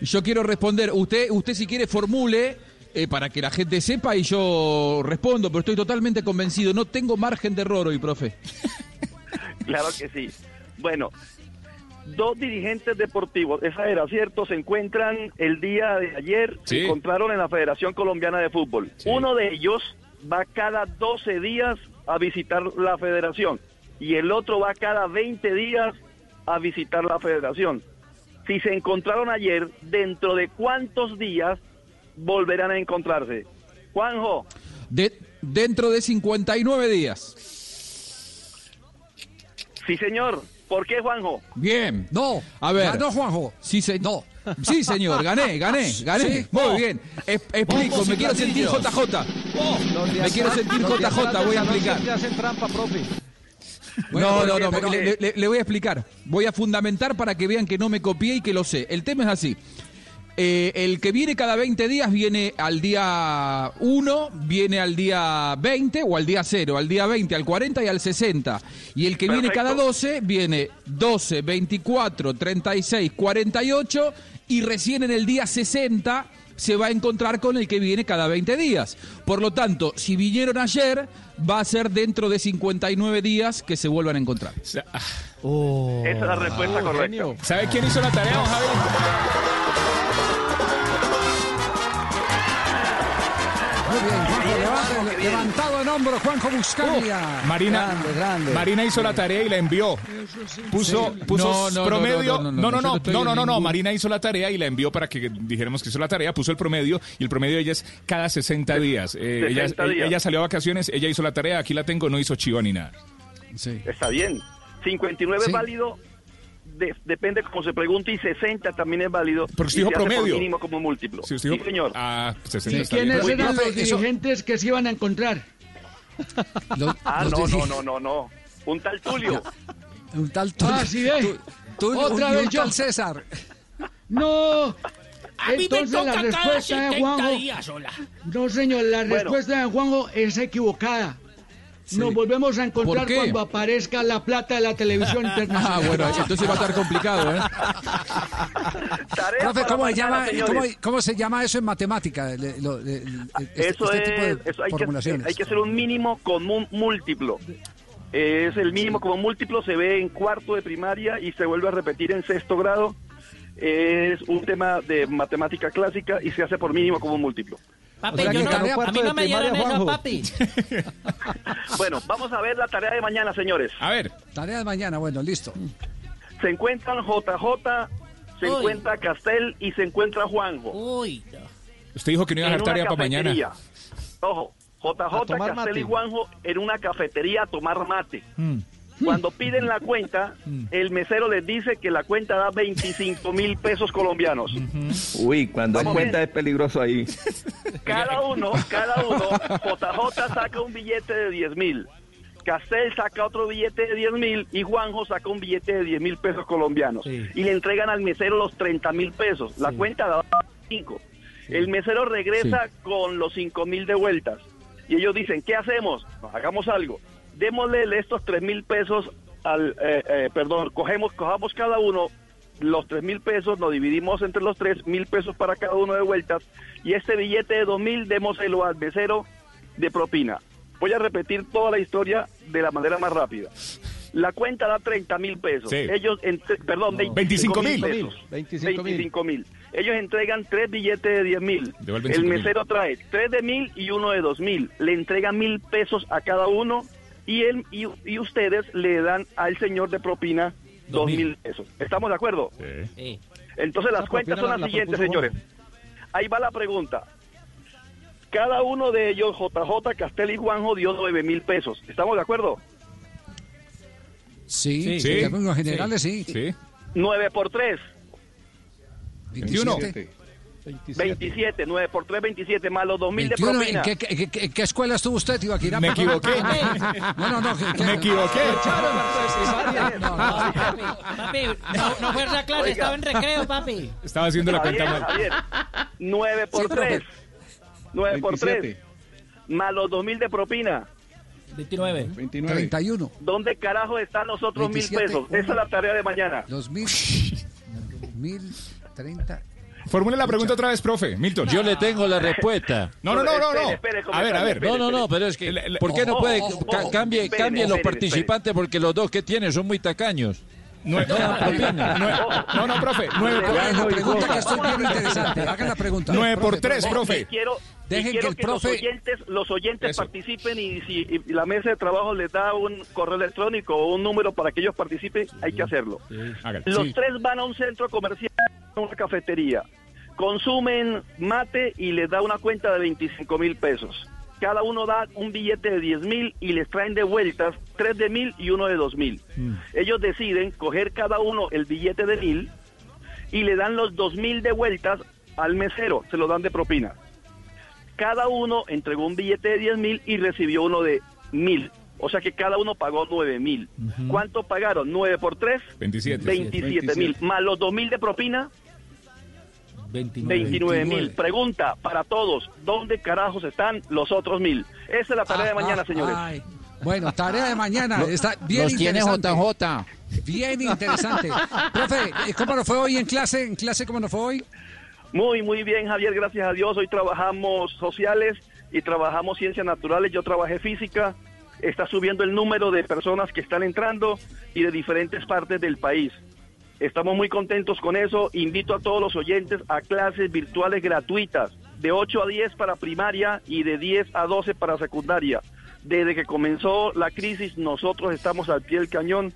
[laughs] Yo quiero responder. Usted, usted si quiere formule eh, para que la gente sepa y yo respondo, pero estoy totalmente convencido. No tengo margen de error hoy, profe. [laughs] Claro que sí. Bueno, dos dirigentes deportivos, esa era cierto, se encuentran el día de ayer, se Sí. encontraron en la Federación Colombiana de Fútbol. Uno de ellos va cada 12 días a visitar la federación y el otro va cada 20 días a visitar la federación. Si se encontraron ayer, ¿dentro de cuántos días volverán a encontrarse? Juanjo, De, dentro de 59 días. Sí señor. ¿Por qué, Juanjo? Bien. No. A ver. Ganó Juanjo. Sí, se... no. Sí, señor, gané, gané, [laughs] gané. Sí. Muy Oh. bien. Es- explico, Bombos me quiero sentir. JJ. Me quiero sentir JJ, voy a explicar. siempre hacen trampa, profe. no, no, no, porque- le, le- le voy a explicar. Voy a fundamentar para que vean que no me copié y que lo sé. El tema es así. Eh, el que viene cada 20 días viene al día 1, viene al día 20 o al día 0, al día 20, al 40 y al 60. Y el que viene Perfecto. cada 12 viene 12, 24, 36, 48 y recién en el día 60 se va a encontrar con el que viene cada 20 días. Por lo tanto, si vinieron ayer, va a ser dentro de 59 días que se vuelvan a encontrar. Esa es la respuesta correcta. ¿Sabe quién hizo la tarea, don Javi? Levanta- levantado en hombro, Juanjo Buscalia. Marina, Grande, grande. Marina hizo la tarea y la envió. Puso, puso No, no, no, promedio. no, no, no, no, no, no no, estoy no, en no, no, no. ningún- Marina hizo la tarea y la envió para que dijéramos que hizo la tarea. Puso el promedio y el promedio de ella es cada 60 días. Eh, ella, 60 días. ella salió a vacaciones, ella hizo la tarea. Aquí la tengo, no hizo chiva ni nada. Está bien. 59 Sí. es válido, de- depende cómo se pregunte, y 60 también es válido. Pero y dijo promedio. mínimo como múltiplo. Señor. Ah, 60 ¿Y bien. quiénes eran los eso- dirigentes que se iban a encontrar? [laughs] Ah, los no, no, no, no, no. Un tal Tulio. [laughs] Un tal Tulio. Ah, sí, ve. Tú- Otra y vez un yo. tal César. No. A mí me Entonces la cada respuesta de 70 Juanjo. días, hola. No, señor, la Bueno. respuesta de Juanjo es equivocada. Nos volvemos a encontrar cuando aparezca la plata de la televisión [laughs] internacional. Ah, bueno, entonces va a estar complicado, ¿eh? Profe, ¿cómo mañana, llama. ¿cómo, cómo se llama eso en matemática? Le- lo- le- este, Eso este tipo de es, eso hay que, formulaciones. hay que hacer un mínimo común múltiplo. Es el mínimo común múltiplo, se ve en cuarto de primaria y se vuelve a repetir en sexto grado. Es un tema de matemática clásica y se hace por mínimo común múltiplo. Papi, O sea yo que no- ganó a mí no me primaria, dieron eso, Juanjo. papi. [laughs] Bueno, vamos a ver la tarea de mañana, señores. A ver. Tarea de mañana, bueno, listo. Se encuentran JJ, se Uy. encuentra Castel y se encuentra Juanjo. Uy, Usted dijo que no iba a dejar tarea para mañana. Ojo, JJ, Castel y. Juanjo en una cafetería a tomar mate. Mm. Cuando piden la cuenta, el mesero les dice que la cuenta da 25 mil pesos colombianos. Uy, cuando hay cuenta es peligroso ahí. Cada uno, cada uno, JJ saca un billete de 10 mil. Castel saca otro billete de 10 mil y Juanjo saca un billete de 10 mil pesos colombianos. Y le entregan al mesero los 30 mil pesos. La cuenta da 5. El mesero regresa con los 5 mil de vueltas. Y ellos dicen, ¿qué hacemos? Hagamos algo. Démosle estos 3 mil pesos al, eh, eh, perdón, cogemos, cojamos cada uno los 3 mil pesos, nos dividimos entre los 3 mil pesos para cada uno de vueltas y este billete de 2 mil démoselo al mesero de propina. Voy a repetir toda la historia de la manera más rápida. La cuenta da 30 mil pesos. Sí. Ellos, entre- perdón, 25 mil. pesos. 25 mil. 25 mil. Ellos entregan tres billetes de 10 mil. El 5.000. mesero trae tres de mil y uno de dos mil. Le entrega mil pesos a cada uno y él y, y ustedes le dan al señor de propina dos mil pesos. ¿Estamos de acuerdo? Sí. Entonces las cuentas son la- las la siguientes, propuso señores. Ahí va la pregunta. Cada uno de ellos, JJ, Castel y Juanjo, dio nueve mil pesos. ¿Estamos de acuerdo? Sí, Sí. en generales sí. Sí. 9 por 3, 21. 27. 27. 9 por 3, 27, más los 2 mil de 21, propina. ¿en qué, qué- qué- qué- escuela estuvo usted, Ibaquira? Me equivoqué. [laughs] No, no, no. que- que- Me equivoqué. [laughs] No, no. Papi, papi, no, no fue esa clase, Oiga. estaba en recreo, papi. Estaba haciendo la Javier, cuenta mal. Javier, 9 por Sí, profe. 3. 9 por 3. 27. Más los 2 mil de propina. 29. 29. 31. ¿Dónde carajo están los otros mil 27, pesos? Esa es la tarea de mañana. 2000. 1030. [laughs] Formule la pregunta otra vez, profe. Milton. Yo le tengo la respuesta. No, no, no, no, no. Espere, espere, A ver, a ver. espere, No, no, no, pero es que, ¿por qué no puede ojo, ca- ojo. cambie, Espere, cambien los espere, participantes porque los dos que tienen son muy tacaños? Nue- No No, no, profe. 9 por, Hagan la pregunta que estoy bien interesante. Hagan la pregunta. 9 por Profe, 3, Y profe. quiero, Dejen quiero que el que, los oyentes, los oyentes Eso. participen y si y la mesa de trabajo les da un correo electrónico o un número para que ellos participen, hay que hacerlo. Los Sí. tres van a un centro comercial, a una cafetería, consumen mate y les da una cuenta de 25 mil pesos. Cada uno da un billete de 10 mil y les traen de vueltas tres de mil y uno de dos mil. Ellos deciden coger cada uno el billete de mil y le dan los dos mil de vueltas al mesero, se lo dan de propina. Cada uno entregó un billete de 10 mil y recibió uno de mil. O sea que cada uno pagó nueve mil. ¿Cuánto pagaron? ¿Nueve por tres? 27. 27 mil. Más los dos mil de propina, 29 mil. Pregunta para todos, ¿dónde carajos están los otros mil? Esa es la tarea de mañana, ah, señores. ay. Bueno, tarea de mañana. Está bien los tiene interesante. JJ. Bien interesante. Profe, eh, ¿cómo nos fue hoy en clase? ¿En clase cómo nos fue hoy? Muy, muy bien, Javier, gracias a Dios. Hoy trabajamos sociales y trabajamos ciencias naturales. Yo trabajé física. Está subiendo el número de personas que están entrando y de diferentes partes del país. Estamos muy contentos con eso. Invito a todos los oyentes a clases virtuales gratuitas, de 8 a 10 para primaria y de 10 a 12 para secundaria. Desde que comenzó la crisis, nosotros estamos al pie del cañón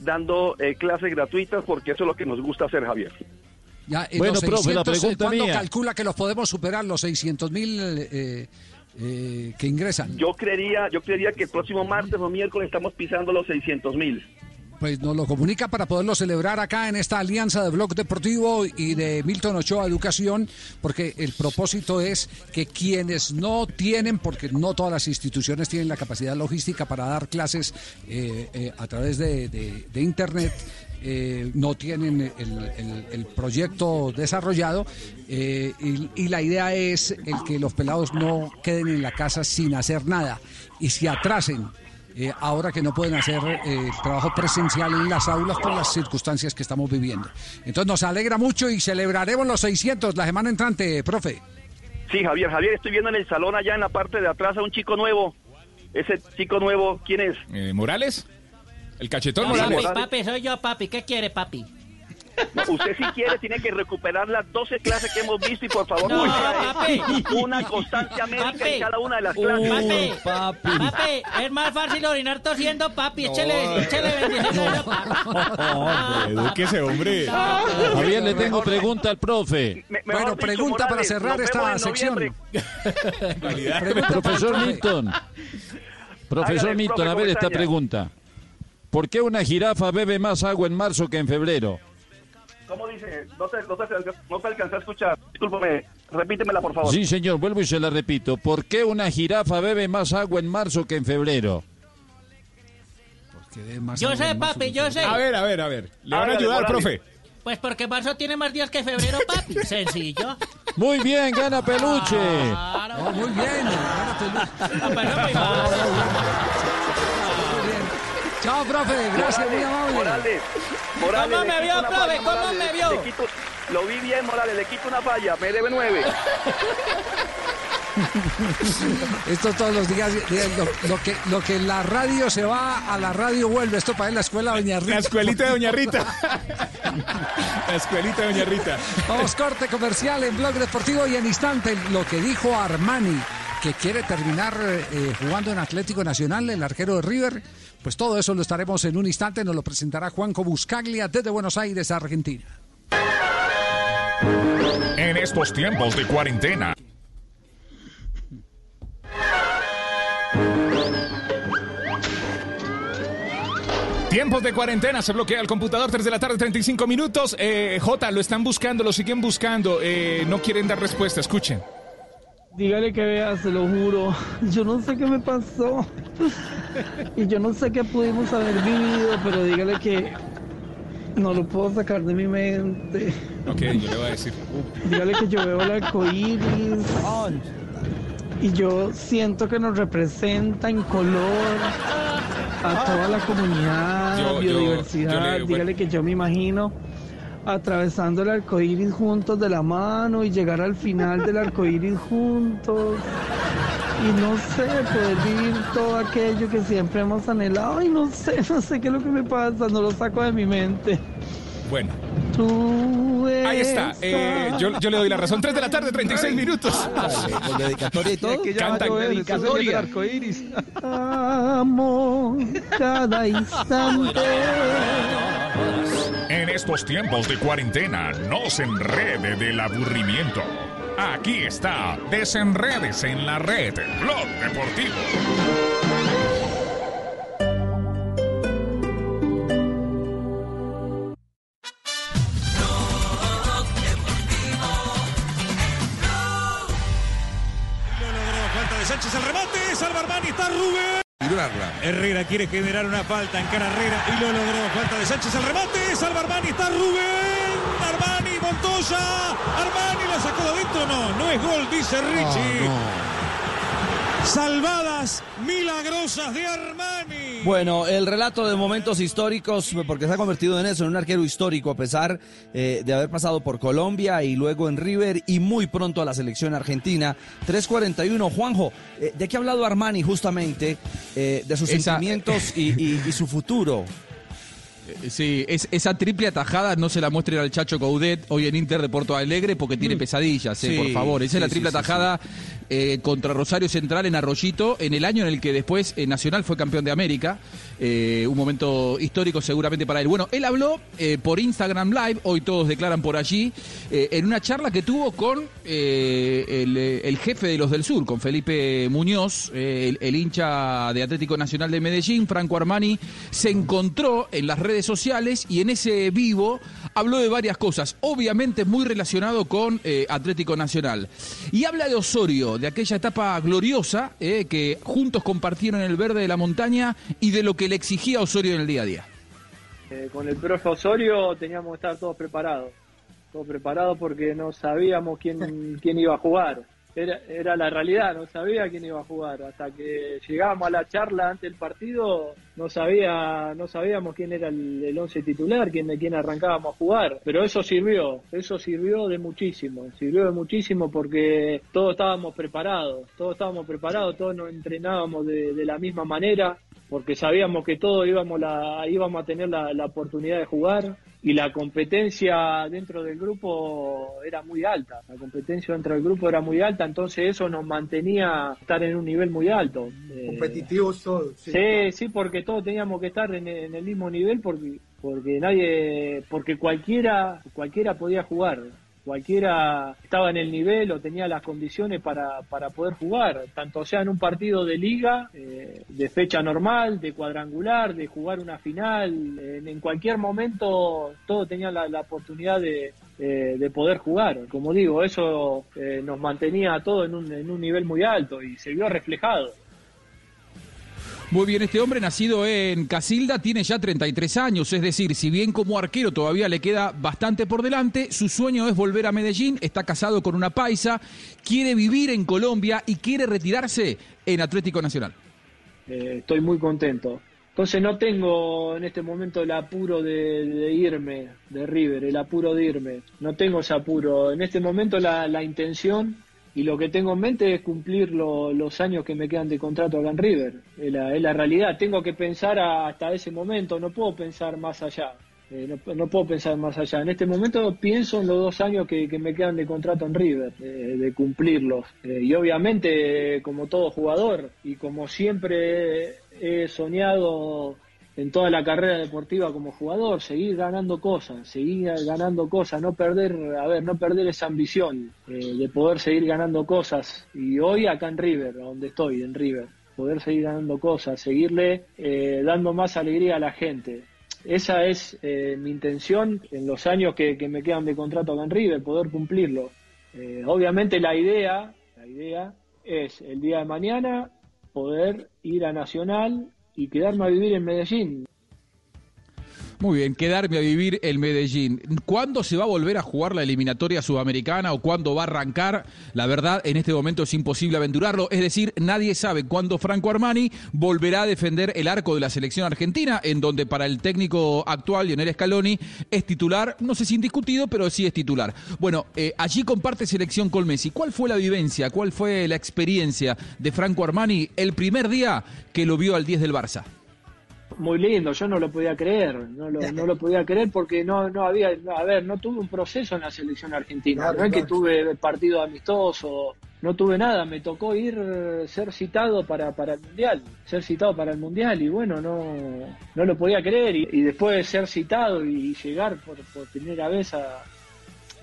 dando eh, clases gratuitas porque eso es lo que nos gusta hacer, Javier. Ya, eh, Bueno, los profe, la 600, eh, pregunta ¿Cuándo mía. calcula que los podemos superar los 600 mil eh, eh, que ingresan? Yo creería, yo creería que el próximo martes o miércoles estamos pisando los 600 mil. Pues nos lo comunica para poderlo celebrar acá en esta alianza de Blog Deportivo y de Milton Ochoa Educación, porque el propósito es que quienes no tienen, porque no todas las instituciones tienen la capacidad logística para dar clases eh, eh, a través de, Internet, eh, no tienen el, proyecto desarrollado y, y la idea es el que los pelados no queden en la casa sin hacer nada y se atrasen eh, ahora que no pueden hacer eh, el trabajo presencial en las aulas por las circunstancias que estamos viviendo. Entonces nos alegra mucho y celebraremos los 600 la semana entrante, profe. Sí, Javier, Javier, estoy viendo en el salón allá en la parte de atrás a un chico nuevo. Ese chico nuevo, ¿quién es? Eh, ¿Morales? El cachetón No, Morales. papi, papi, soy yo, papi. ¿Qué quiere, papi? No, usted si quiere tiene que recuperar las 12 clases que hemos visto y por favor No, muestra papi. una constancia médica Papi. en cada una de las clases. papi. Papi, es más fácil orinar tosiendo, papi. Échele, échele bendición. Edúquese, hombre. Javier, le tengo pregunta al profe. Bueno, pregunta para cerrar esta sección. Profesor Milton. Profesor Milton, a ver esta pregunta. ¿Por qué una jirafa bebe más agua en marzo que en febrero? ¿Cómo dice? No te, no te, no te alcancé a escuchar. Discúlpame, repítemela por favor. Sí, señor, vuelvo y se la repito. ¿Por qué una jirafa bebe más agua en marzo que en febrero? Yo sé, papi, yo sé. A ver, a ver, a ver. Le van a ayudar, profe. Pues porque marzo tiene más días que febrero, papi. [laughs] Sencillo. Muy bien, gana peluche. Claro. muy bien. Ah, pues no, muy mal. Chao, profe. Gracias, muy amable. Morales, Morales. ¿Cómo me vio, profe? falla, ¿Cómo Morales, me vio? le quito- lo vi bien, Morales, le quito una falla, me debe nueve. [laughs] Esto todos los días, eh, lo, lo que, lo que la radio se va, a la radio vuelve. Esto para la escuela Doña Rita. La escuelita de Doña Rita. La escuelita de Doña Rita. Vamos, corte comercial en Blog Deportivo y en instante lo que dijo Armani, que quiere terminar eh, jugando en Atlético Nacional, el arquero de River. Pues todo eso lo estaremos en un instante, nos lo presentará Juanco Buscaglia desde Buenos Aires, Argentina. En estos tiempos de cuarentena. Tiempos de cuarentena, se bloquea el computador, 3 de la tarde, 35 minutos. Eh, J, lo están buscando, lo siguen buscando. eh, no quieren dar respuesta, escuchen. Dígale que vea, se lo juro. [laughs] Yo no sé qué me pasó. Y yo no sé qué pudimos haber vivido, pero dígale que no lo puedo sacar de mi mente. Ok, yo le voy a decir. Dígale que yo veo el arco iris. Y yo siento que nos representa en color a toda la comunidad, Yo- yo- biodiversidad. yo le- bueno. Dígale que yo me imagino atravesando el arco iris juntos de la mano y llegar al final del arco iris juntos. Y no sé, poder vivir todo aquello que siempre hemos anhelado. Y no sé, no sé qué es lo que me pasa, no lo saco de mi mente. Bueno, Tú ahí está. eh, yo, yo le doy la razón. 3 de la tarde, 36 minutos. Con dedicatoria y todo. que ya va a Canta. Dedicatoria. del arco iris. Amo cada instante. En estos tiempos de cuarentena, no se enrede del aburrimiento. Aquí está, desenredes en la red, Blog Deportivo. Falta de Sánchez al remate, salva Armani, está Rubén. Herrera quiere generar una falta en cara Herrera y lo logró. Falta de Sánchez al remate, salva Armani, está Rubén. Armani, Montoya. Armani la sacó de adentro, no, no es gol, dice Richie. Salvadas milagrosas de Armani. Bueno, el relato de momentos históricos, porque se ha convertido en eso, en un arquero histórico, a pesar eh, de haber pasado por Colombia y luego en River y muy pronto a la selección argentina. 3.41, Juanjo, eh, ¿de qué ha hablado Armani justamente? Eh, de sus Esa- sentimientos y, y- y su futuro. Sí, es, esa triple atajada no se la muestren al Chacho Coudet hoy en Inter de Porto Alegre porque tiene pesadillas, eh, Sí, por favor. Esa sí, es la sí, triple sí, atajada eh, contra Rosario Central en Arroyito en el año en el que después eh, Nacional fue campeón de América. Eh, un momento histórico seguramente para él. Bueno, él habló por Instagram Live, hoy todos declaran por allí, en una charla que tuvo con el, jefe de los del Sur, con Felipe Muñoz, el, el hincha de Atlético Nacional de Medellín, Franco Armani, se encontró en las redes sociales y en ese vivo habló de varias cosas, obviamente muy relacionado con eh, Atlético Nacional. Y habla de Osorio, de aquella etapa gloriosa eh, que juntos compartieron el verde de la montaña y de lo que le exigía Osorio en el día a día. Eh, con el profe Osorio teníamos que estar todos preparados, todos preparados porque no sabíamos quién, quién iba a jugar. Era, era la realidad, no sabía quién iba a jugar. Hasta que llegamos a la charla antes del partido, no sabía, no sabíamos quién era el, el once titular, quién, quién arrancábamos a jugar. Pero eso sirvió, eso sirvió de muchísimo, sirvió de muchísimo porque todos estábamos preparados, todos estábamos preparados, todos nos entrenábamos de, de la misma manera porque sabíamos que todos íbamos, la, íbamos a tener la, la oportunidad de jugar y la competencia dentro del grupo era muy alta. La competencia dentro del grupo era muy alta, entonces eso nos mantenía estar en un nivel muy alto. Eh, Competitivos todos. Sí, sí, porque todos teníamos que estar en, en el mismo nivel porque porque nadie porque cualquiera cualquiera podía jugar cualquiera estaba en el nivel o tenía las condiciones para, para poder jugar, tanto sea en un partido de liga, eh, de fecha normal, de cuadrangular, de jugar una final, en, cualquier momento todos tenían la, la oportunidad de, eh, de poder jugar. Como digo, eso eh, nos mantenía a todos en un, en un nivel muy alto y se vio reflejado. Muy bien, este hombre nacido en Casilda tiene ya 33 años, es decir, si bien como arquero todavía le queda bastante por delante, su sueño es volver a Medellín, está casado con una paisa, quiere vivir en Colombia y quiere retirarse en Atlético Nacional. Eh, estoy muy contento. Entonces no tengo en este momento el apuro de, de irme de River, el apuro de irme. No tengo ese apuro. En este momento la, la intención y lo que tengo en mente es cumplir lo- los años que me quedan de contrato acá en River. Es la, realidad. Tengo que pensar hasta ese momento. No puedo pensar más allá. Eh, no, puedo pensar más allá. En este momento pienso en los dos años que, me quedan de contrato en River, eh, de cumplirlos. Eh, y obviamente, como todo jugador, y como siempre he soñado en toda la carrera deportiva como jugador, seguir ganando cosas, seguir ganando cosas, no perder, a ver, no perder esa ambición eh, de poder seguir ganando cosas. Y hoy acá en River, donde estoy, en River, poder seguir ganando cosas, seguirle eh, dando más alegría a la gente. Esa es eh, mi intención en los años que, que me quedan de contrato acá en River, poder cumplirlo. Eh, obviamente la idea, la idea es el día de mañana poder ir a Nacional y quedarme a vivir en Medellín. Muy bien, quedarme a vivir en Medellín. ¿Cuándo se va a volver a jugar la eliminatoria sudamericana o cuándo va a arrancar? La verdad, en este momento es imposible aventurarlo. Es decir, nadie sabe cuándo Franco Armani volverá a defender el arco de la selección argentina, en donde para el técnico actual, Lionel Scaloni, es titular, no sé si indiscutido, pero sí es titular. Bueno, eh, allí comparte selección con Messi. ¿Cuál fue la vivencia, cuál fue la experiencia de Franco Armani el primer día que lo vio al 10 del Barça? Muy lindo, yo no lo podía creer, no lo, no lo podía creer porque no, no había, no, a ver, no tuve un proceso en la selección argentina, Claro, no es que tuve partido amistoso, no tuve nada, me tocó ir, ser citado para, para el Mundial, ser citado para el Mundial y bueno, no, no lo podía creer y, y después de ser citado y llegar por, por primera vez a,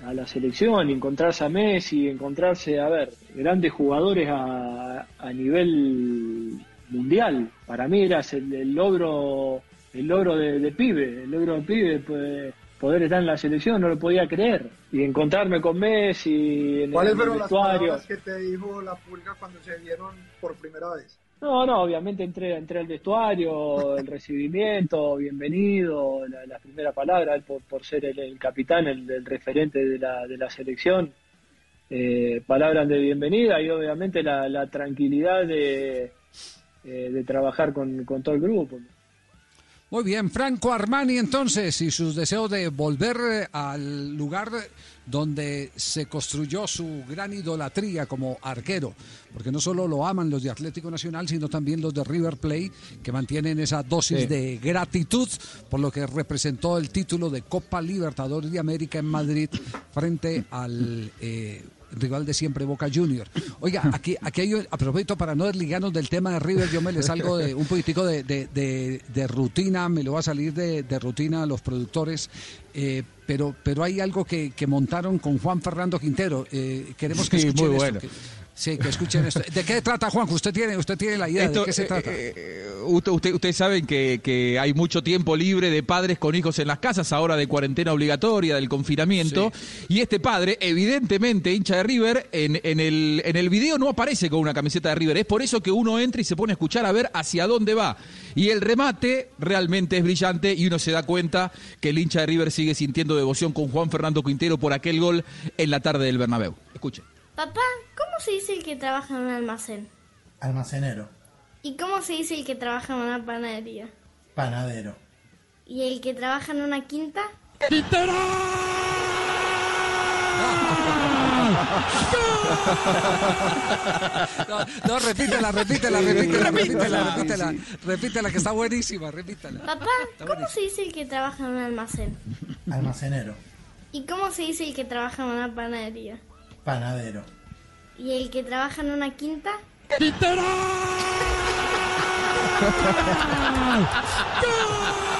a la selección, encontrarse a Messi, encontrarse, a ver, grandes jugadores a, a nivel mundial. Para mí era el, el logro, el logro de, de pibe, el logro de pibe, pues, poder estar en la selección, no lo podía creer. Y encontrarme con Messi en, ¿Cuáles el fueron las vestuario. palabras que te dijo la pulga cuando se vieron por primera vez? No, no, obviamente entré, entré al vestuario, [laughs] el recibimiento, bienvenido, la, la primera palabra, por, por ser el, el capitán, el, el referente de la, de la selección, eh, palabras de bienvenida y obviamente la, la tranquilidad de, eh, de trabajar con, con todo el grupo. Muy bien, Franco Armani entonces y sus deseos de volver eh, al lugar donde se construyó su gran idolatría como arquero, porque no solo lo aman los de Atlético Nacional, sino también los de River Plate, que mantienen esa dosis Sí. de gratitud por lo que representó el título de Copa Libertadores de América en Madrid frente al eh, rival de siempre Boca Junior. Oiga, aquí, aquí hay, a propósito, para no desligarnos del tema de River, yo me les salgo de un poquitico de, de- de- de rutina, me lo va a salir de, de rutina a los productores, eh, pero, pero hay algo que, que montaron con Juan Fernando Quintero. eh, queremos que Sí, escuchen muy esto. bueno. que- sí, que escuchen esto. ¿De qué trata, Juan? Usted tiene, usted tiene la idea Esto, de qué se eh, trata. eh, usted, usted- ustedes saben que, que hay mucho tiempo libre de padres con hijos en las casas, ahora de cuarentena obligatoria, del confinamiento. Y este padre, evidentemente hincha de River, en, en el, en el video no aparece con una camiseta de River. Es por eso que uno entra y se pone a escuchar a ver hacia dónde va. Y el remate realmente es brillante y uno se da cuenta que el hincha de River sigue sintiendo devoción con Juan Fernando Quintero por aquel gol en la tarde del Bernabéu. Escuche. Papá, ¿cómo se dice el que trabaja en un almacén? Almacenero, ¿Y cómo se dice el que trabaja en una panadería? panadero. ¿Y el que trabaja en una quinta? No, [laughs] no, repítela, repítela, repítela, repítela, repítela, repítela, que está buenísima, repítela. Papá, ¿cómo se dice el que trabaja en un almacén? Almacenero. ¿Y cómo se dice el que trabaja en una panadería? Panadero. ¿Y el que trabaja en una quinta? [laughs]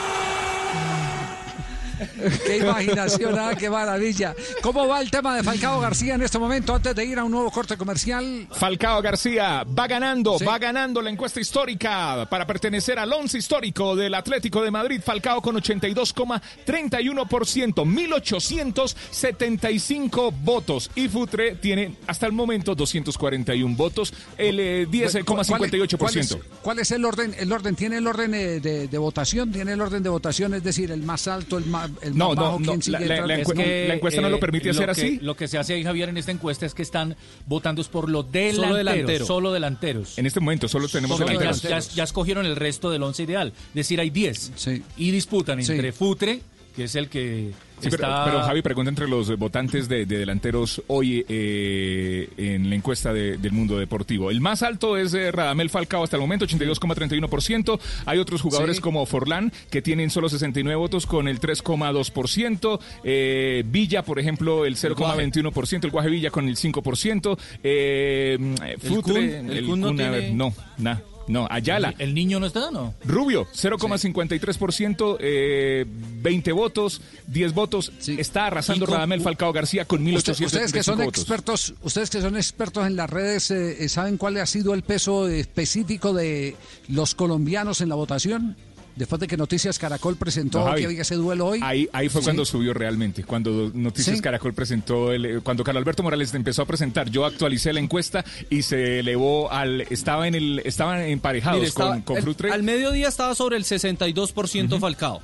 Qué imaginación, ah, qué maravilla. ¿Cómo va el tema de Falcao García en este momento antes de ir a un nuevo corte comercial? Falcao García va ganando, va ganando la encuesta histórica para pertenecer al once histórico del Atlético de Madrid. Falcao con 82,31%, 1875 votos. Y Futre tiene hasta el momento 241 votos, el eh, 10,58%. ¿Cuál es, cuál es el orden? ¿El orden tiene el orden eh, de, de votación? ¿Tiene el orden de votación? Es decir, el más alto, el más, el No, más no, bajo, no, ¿quién sigue la- que, encuesta no lo permite hacer que- así. Lo que se hace ahí, Javier, en esta encuesta es que están votando es por los delanteros. Solo delantero. Solo delanteros. En este momento solo tenemos ya, delanteros. ya- ya escogieron el resto del once ideal. Es decir, hay 10. Y disputan entre Futre, que es el que Sí, pero, está... pero, Javi pregunta entre los votantes de, de delanteros hoy eh, en la encuesta de- del mundo deportivo. El más alto es eh, Radamel Falcao hasta el momento, 82,31%. Hay otros jugadores Sí. como Forlán que tienen solo 69 votos con el 3,2%. Eh, Villa, por ejemplo, el 0,21%. El Guaje Villa con el 5%. Eh, Futre, Kun? ¿El Kun no tiene- no, na- no, Ayala. ¿El niño no está, no? Rubio, 0,53%, eh, 20 votos, 10 votos. Está arrasando con- Radamel Falcao García con Usted- ustedes que son 1875 votos. expertos, ustedes que son expertos en las redes, eh, eh, ¿saben cuál ha sido el peso específico de los colombianos en la votación? Después de que Noticias Caracol presentó No, Javi, que había ese duelo hoy. Ahí, ahí fue Sí. cuando subió realmente, cuando Noticias Sí. Caracol presentó, el, eh, cuando Carlos Alberto Morales empezó a presentar, yo actualicé la encuesta y se elevó al, estaba en el, estaban emparejados Mire, estaba- con, con el- Frutre. al mediodía estaba sobre el 62% Falcao.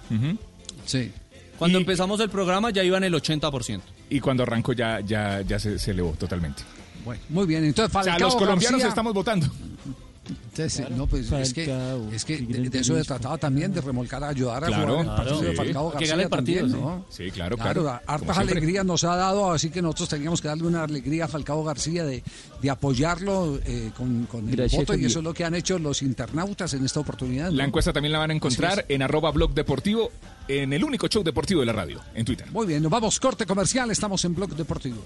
Sí. Cuando empezamos el programa ya iba en el 80%. Y cuando arrancó ya, ya, ya se, se elevó totalmente. Bueno, muy bien, entonces O sea, Falcao los colombianos García- estamos votando. Entonces, no, pues es que, es que de, de eso se trataba también, de remolcar, ayudar a Claro, jugar el partido claro, de sí. Falcao Que García gane el partido, también, sí. ¿no? Sí, claro, claro. hartas alegrías nos ha dado, así que nosotros teníamos que darle una alegría a Falcao García de, de apoyarlo eh, con, con el Gracias, voto y eso es lo que han hecho los internautas en esta oportunidad. ¿no? La encuesta también la van a encontrar en arroba blog deportivo, en el único show deportivo de la radio, en Twitter. Muy bien, nos vamos, corte comercial, estamos en Blog Deportivo.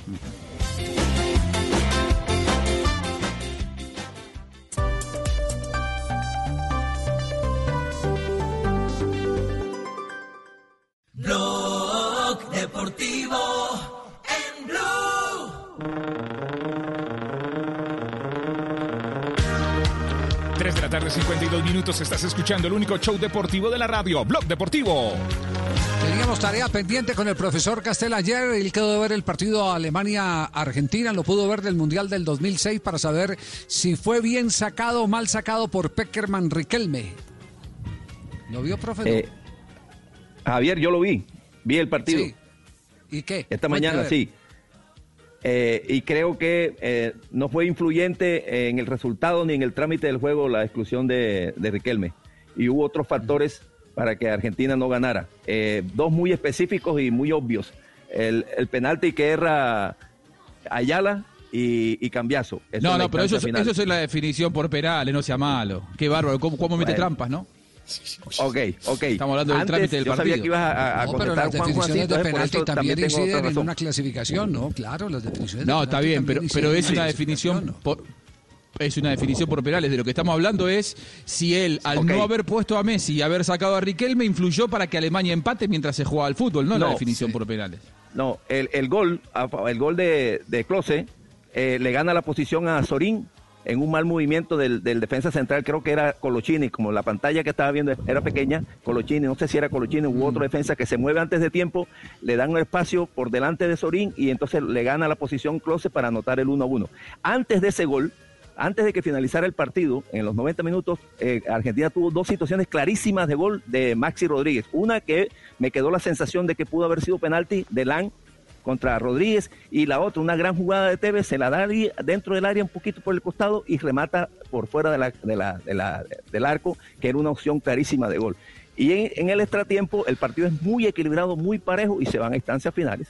52 minutos. Estás escuchando el único show deportivo de la radio, Blog Deportivo. Teníamos tarea pendiente con el profesor Castel ayer. Él quedó de ver el partido Alemania-Argentina. Lo pudo ver del Mundial del 2006 para saber si fue bien sacado o mal sacado por Peckerman Riquelme. ¿Lo vio, profe? Eh, Javier, yo lo vi, vi el partido. Sí. ¿Y qué? Esta mañana, sí. Eh, y creo que eh, no fue influyente en el resultado ni en el trámite del juego la exclusión de, de Riquelme. Y hubo otros factores para que Argentina no ganara. Eh, dos muy específicos y muy obvios. El, el penalti que erra Ayala y, y Cambiazo. Eso No, no, pero eso, final. eso es la definición por penales, no sea malo. Qué bárbaro, cómo, cómo mete Bueno. trampas, ¿no? Ok, ok. Estamos hablando del Antes, trámite del yo partido. sabía que ibas a, a- No, pero las definiciones de por penalti también inciden en una clasificación, ¿no? Claro, las definiciones de No, está bien, pero, también pero es una definición por, es una definición por penales. De lo que estamos hablando es si él, al no haber puesto a Messi y haber sacado a Riquelme, influyó para que Alemania empate mientras se jugaba al fútbol, no, la definición por penales. No, el, el gol, el gol de, de Klose eh, le gana la posición a Sorín en un mal movimiento del, del defensa central, creo que era Colochini, como la pantalla que estaba viendo era pequeña, Colochini, no sé si era Colochini u otro defensa que se mueve antes de tiempo, le dan un espacio por delante de Sorín y entonces le gana la posición Klose para anotar el 1 a 1. Antes de ese gol, antes de que finalizara el partido, en los 90 minutos, eh, Argentina tuvo dos situaciones clarísimas de gol de Maxi Rodríguez. Una que me quedó la sensación de que pudo haber sido penalti de Lan contra Rodríguez y la otra, una gran jugada de Tevez, se la da dentro del área un poquito por el costado y remata por fuera de la, de la- de la- del arco, que era una opción clarísima de gol. Y en, en el extratiempo el partido es muy equilibrado, muy parejo y se van a instancias finales.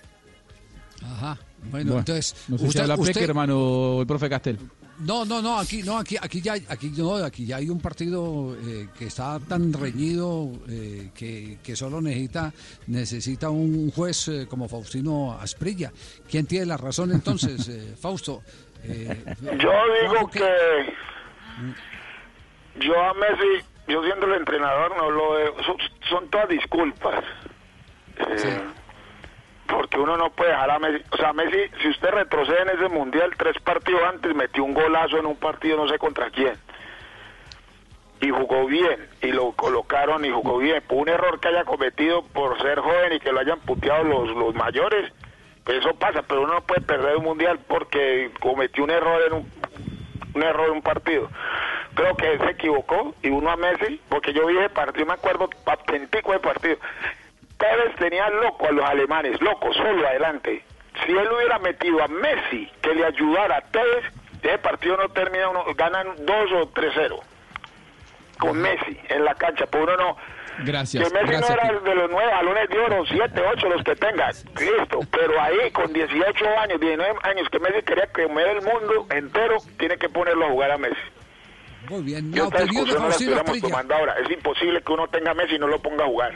Ajá. Bueno, entonces, No sé si usted- habla usted- Peckerman o el profe Castel. No, no, no, aquí, no, aquí, aquí ya, aquí no, aquí ya hay un partido eh, que está tan reñido eh, que, que solo necesita, necesita un juez eh, como Faustino Asprilla. ¿Quién tiene la razón entonces, [laughs] eh, Fausto? Eh, Yo digo que yo a Messi, yo siendo el entrenador, no lo veo. Son, son todas disculpas. Eh, Porque uno no puede dejar a Messi. O sea, Messi, si usted retrocede en ese mundial, tres partidos antes metió un golazo en un partido, no sé contra quién. Y jugó bien, y lo colocaron y jugó bien. Por un error que haya cometido por ser joven y que lo hayan puteado los, los mayores, pues eso pasa, pero uno no puede perder un mundial porque cometió un error en un, un error en un partido. Creo que él se equivocó y uno a Messi, porque yo vi ese partido, me acuerdo patentico de partido. Tevez tenía loco a los alemanes, loco, solo adelante. Si él hubiera metido a Messi que le ayudara a Tevez, ese partido no termina, uno, ganan 2 o 3-0 con Messi en la cancha, por uno no. Gracias. Que Messi gracias, no era de los nueve balones de oro, siete, ocho, los que tenga, listo. Pero ahí con 18 años, 19 años, que Messi quería comer el mundo entero, tiene que ponerlo a jugar a Messi. Muy bien, la esta opinión de no la tomando ahora. Es imposible que uno tenga a Messi y no lo ponga a jugar.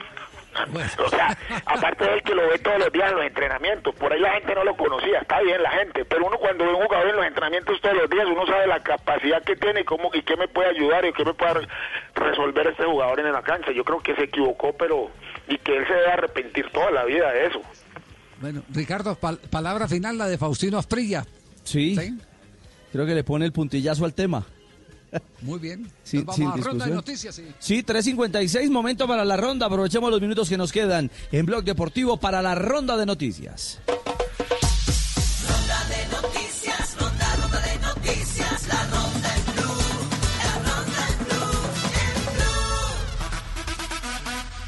O sea, aparte de él que lo ve todos los días en los entrenamientos, por ahí la gente no lo conocía, está bien la gente, pero uno cuando ve un jugador en los entrenamientos todos los días, uno sabe la capacidad que tiene y cómo y qué me puede ayudar y qué me puede re- resolver este jugador en la cancha. Yo creo que se equivocó, pero y que él se debe arrepentir toda la vida de eso. Bueno, Ricardo, pal- palabra final, la de Faustino Asprilla. Sí. Creo que le pone el puntillazo al tema. Muy bien. Sí, Nos vamos sin a ronda de discusión. noticias. sí. Sí, 3.56, momento para la ronda. Aprovechemos los minutos que nos quedan en Blog Deportivo para la ronda de noticias. Ronda de noticias, ronda, ronda de noticias, la ronda en blue, la ronda en blue,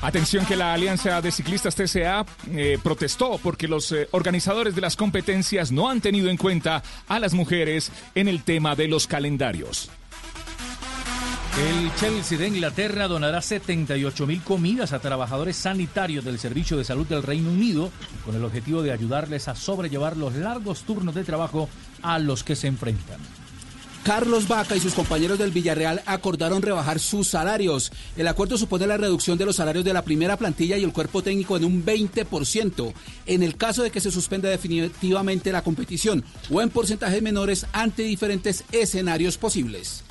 Atención que la Alianza de Ciclistas TCA eh, protestó porque los eh, organizadores de las competencias no han tenido en cuenta a las mujeres en el tema de los calendarios. El Chelsea de Inglaterra donará 78 mil comidas a trabajadores sanitarios del Servicio de Salud del Reino Unido con el objetivo de ayudarles a sobrellevar los largos turnos de trabajo a los que se enfrentan. Carlos Vaca y sus compañeros del Villarreal acordaron rebajar sus salarios. El acuerdo supone la reducción de los salarios de la primera plantilla y el cuerpo técnico en un 20%, en el caso de que se suspenda definitivamente la competición, o en porcentajes menores ante diferentes escenarios posibles.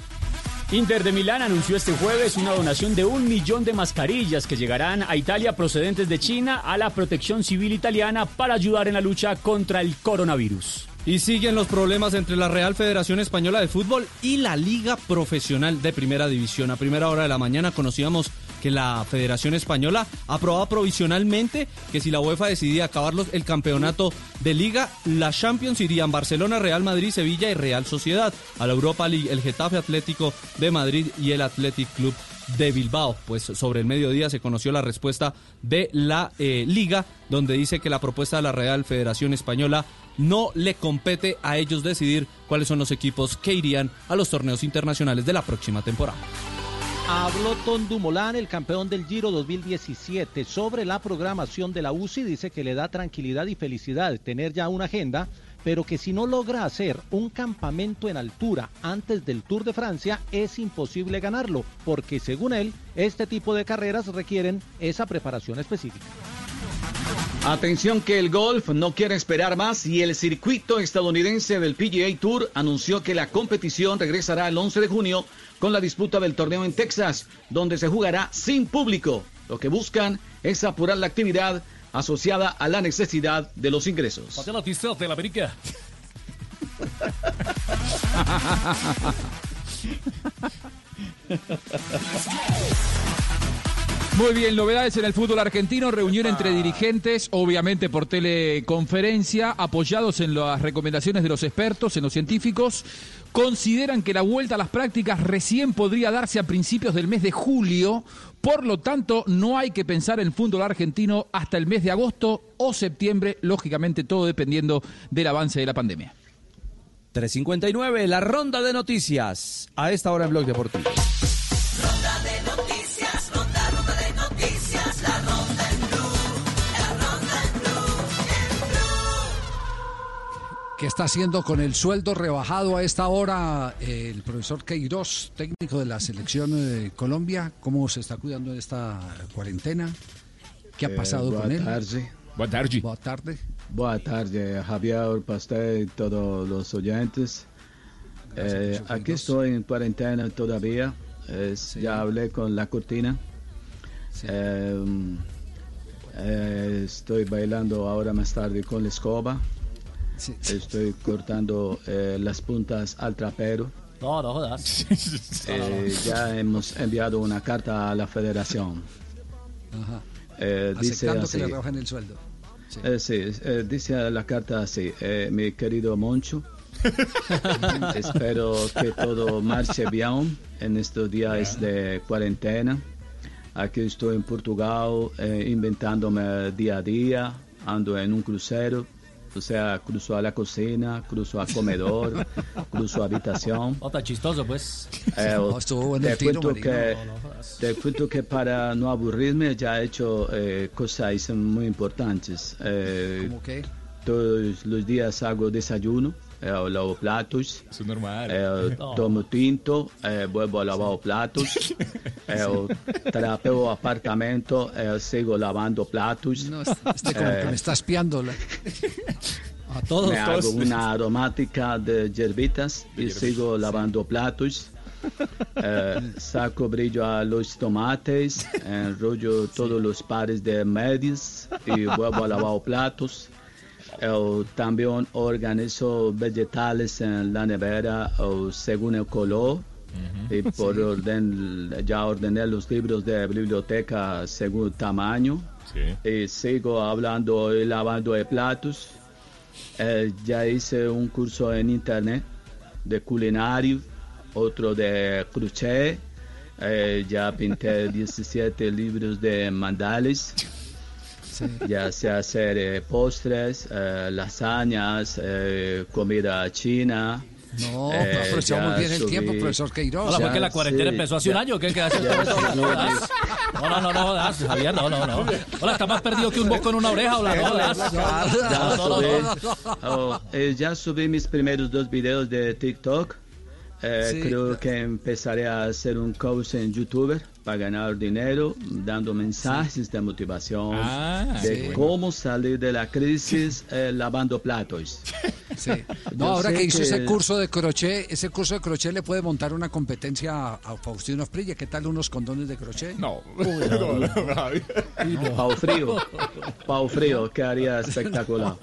Inter de Milán anunció este jueves una donación de un millón de mascarillas que llegarán a Italia procedentes de China a la protección civil italiana para ayudar en la lucha contra el coronavirus. Y siguen los problemas entre la Real Federación Española de Fútbol y la Liga Profesional de Primera División. A primera hora de la mañana conocíamos que la Federación Española aprobaba provisionalmente que si la UEFA decidía acabar los- el campeonato de Liga, la Champions irían Barcelona, Real Madrid, Sevilla y Real Sociedad. A la Europa League, el Getafe Atlético de Madrid y el Athletic Club de Bilbao. Pues sobre el mediodía se conoció la respuesta de la eh, Liga, donde dice que la propuesta de la Real Federación Española no le compete a ellos decidir cuáles son los equipos que irían a los torneos internacionales de la próxima temporada. Habló Tom Dumoulin, el campeón del Giro 2017, sobre la programación de la UCI. Dice que le da tranquilidad y felicidad tener ya una agenda, pero que si no logra hacer un campamento en altura antes del Tour de Francia, es imposible ganarlo, porque según él, este tipo de carreras requieren esa preparación específica. Atención que el golf no quiere esperar más y el circuito estadounidense del PGA Tour anunció que la competición regresará el 11 de junio con la disputa del torneo en Texas, donde se jugará sin público. Lo que buscan es apurar la actividad asociada a la necesidad de los ingresos. De la América. [laughs] Muy bien, novedades en el fútbol argentino, reunión entre dirigentes, obviamente por teleconferencia, apoyados en las recomendaciones de los expertos, en los científicos, consideran que la vuelta a las prácticas recién podría darse a principios del mes de julio, por lo tanto no hay que pensar en el fútbol argentino hasta el mes de agosto o septiembre, lógicamente todo dependiendo del avance de la pandemia. 359, la ronda de noticias. A esta hora en Blog Deportivo. Blue. está haciendo con el sueldo rebajado a esta hora eh, el profesor Queiroz, técnico de la selección de Colombia? ¿Cómo se está cuidando en esta cuarentena? ¿Qué ha Eh, pasado con él? tarde. Boa tarde. Boa tarde. Boa tarde, Javier, para usted y todos los oyentes. Eh, aquí estoy en cuarentena todavía. Es- Ya hablé con la cortina. Eh, eh, estoy bailando ahora más tarde con la escoba. Estoy cortando eh, las puntas al trapero. No, no jodas. [laughs] Eh, ya hemos enviado una carta a la federación. Ajá. Eh, dice así, que le rebajen el sueldo. Sí. Eh, sí, eh, dice la carta así, eh, mi querido Moncho, [laughs] espero que todo marche bien en estos días de cuarentena. Aquí estoy en Portugal eh, inventándome día a día, ando en un crucero, o sea, cruzo a la cocina, cruzo al comedor, [laughs] cruzo a habitación. Oh, tan chistoso, pues. Eh, No, estuvo bueno el te, tiro, cuento que, No, te cuento que para no aburrirme ya he hecho eh, cosas muy importantes. Eh, ¿Cómo qué? Todos los días hago desayuno, lavo platos, Eso es normal. eh, [laughs] No. tomo tinto, eh, vuelvo a lavar platos, [laughs] eh, trapeo apartamento, eh, sigo lavando platos. No, este como que Eh, me está espiando. la- [laughs] a me hago una aromática de hierbitas y sigo lavando platos. Eh, saco brillo a los tomates, enrollo todos los pares de medias y vuelvo a lavar platos. También organizo vegetales en la nevera o según el color. Y por orden, ya ordené los libros de biblioteca según tamaño. Y sigo hablando y lavando de platos. Eh, ya hice un curso en internet de culinario, otro de crochet. Eh, ya pinté [laughs] 17 libros de mandales. Ya sé hacer eh, postres, eh, lasañas, eh, comida china. No, Eh, aprovechamos ya bien el subí- tiempo, profesor Queiroz. Hola, porque Ya, la cuarentena sí, empezó hace un ya. año. ¿Qué? ¿Qué hace Ya, todo eso? sí, No. No, no, no, Javier, no, no, no. Hola, está más perdido que un bosco en una oreja, hola, no jodas. [laughs] Ya No, no, no, subí, no. oh, eh, ya subí mis primeros dos videos de TikTok. Eh, Sí. Creo que empezaré a hacer un coach en YouTube para ganar dinero, dando mensajes de motivación, Ah, de sí. cómo salir de la crisis eh, lavando platos. [laughs] Sí. No, Yo ahora que hizo que- ese curso de crochet, ese curso de crochet le puede montar una competencia a, a Faustino Asprilla. ¿Qué tal unos condones de crochet? No. [laughs] Pau frío, Pau frío, que haría espectacular.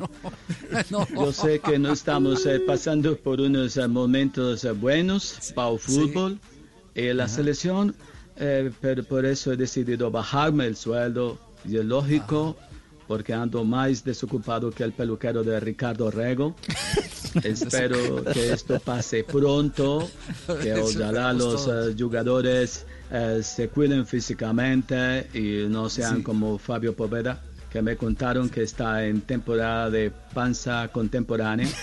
[laughs] Yo sé que no estamos eh, pasando por unos eh, momentos eh, buenos para el fútbol y la selección, eh, pero por eso he decidido bajarme el sueldo y es lógico porque ando más desocupado que el peluquero de Ricardo Rego. [laughs] Espero que esto pase pronto, que ojalá los eh, jugadores eh, se cuiden físicamente y no sean Sí. como Fabio Poveda, que me contaron que está en temporada de panza contemporánea. [laughs]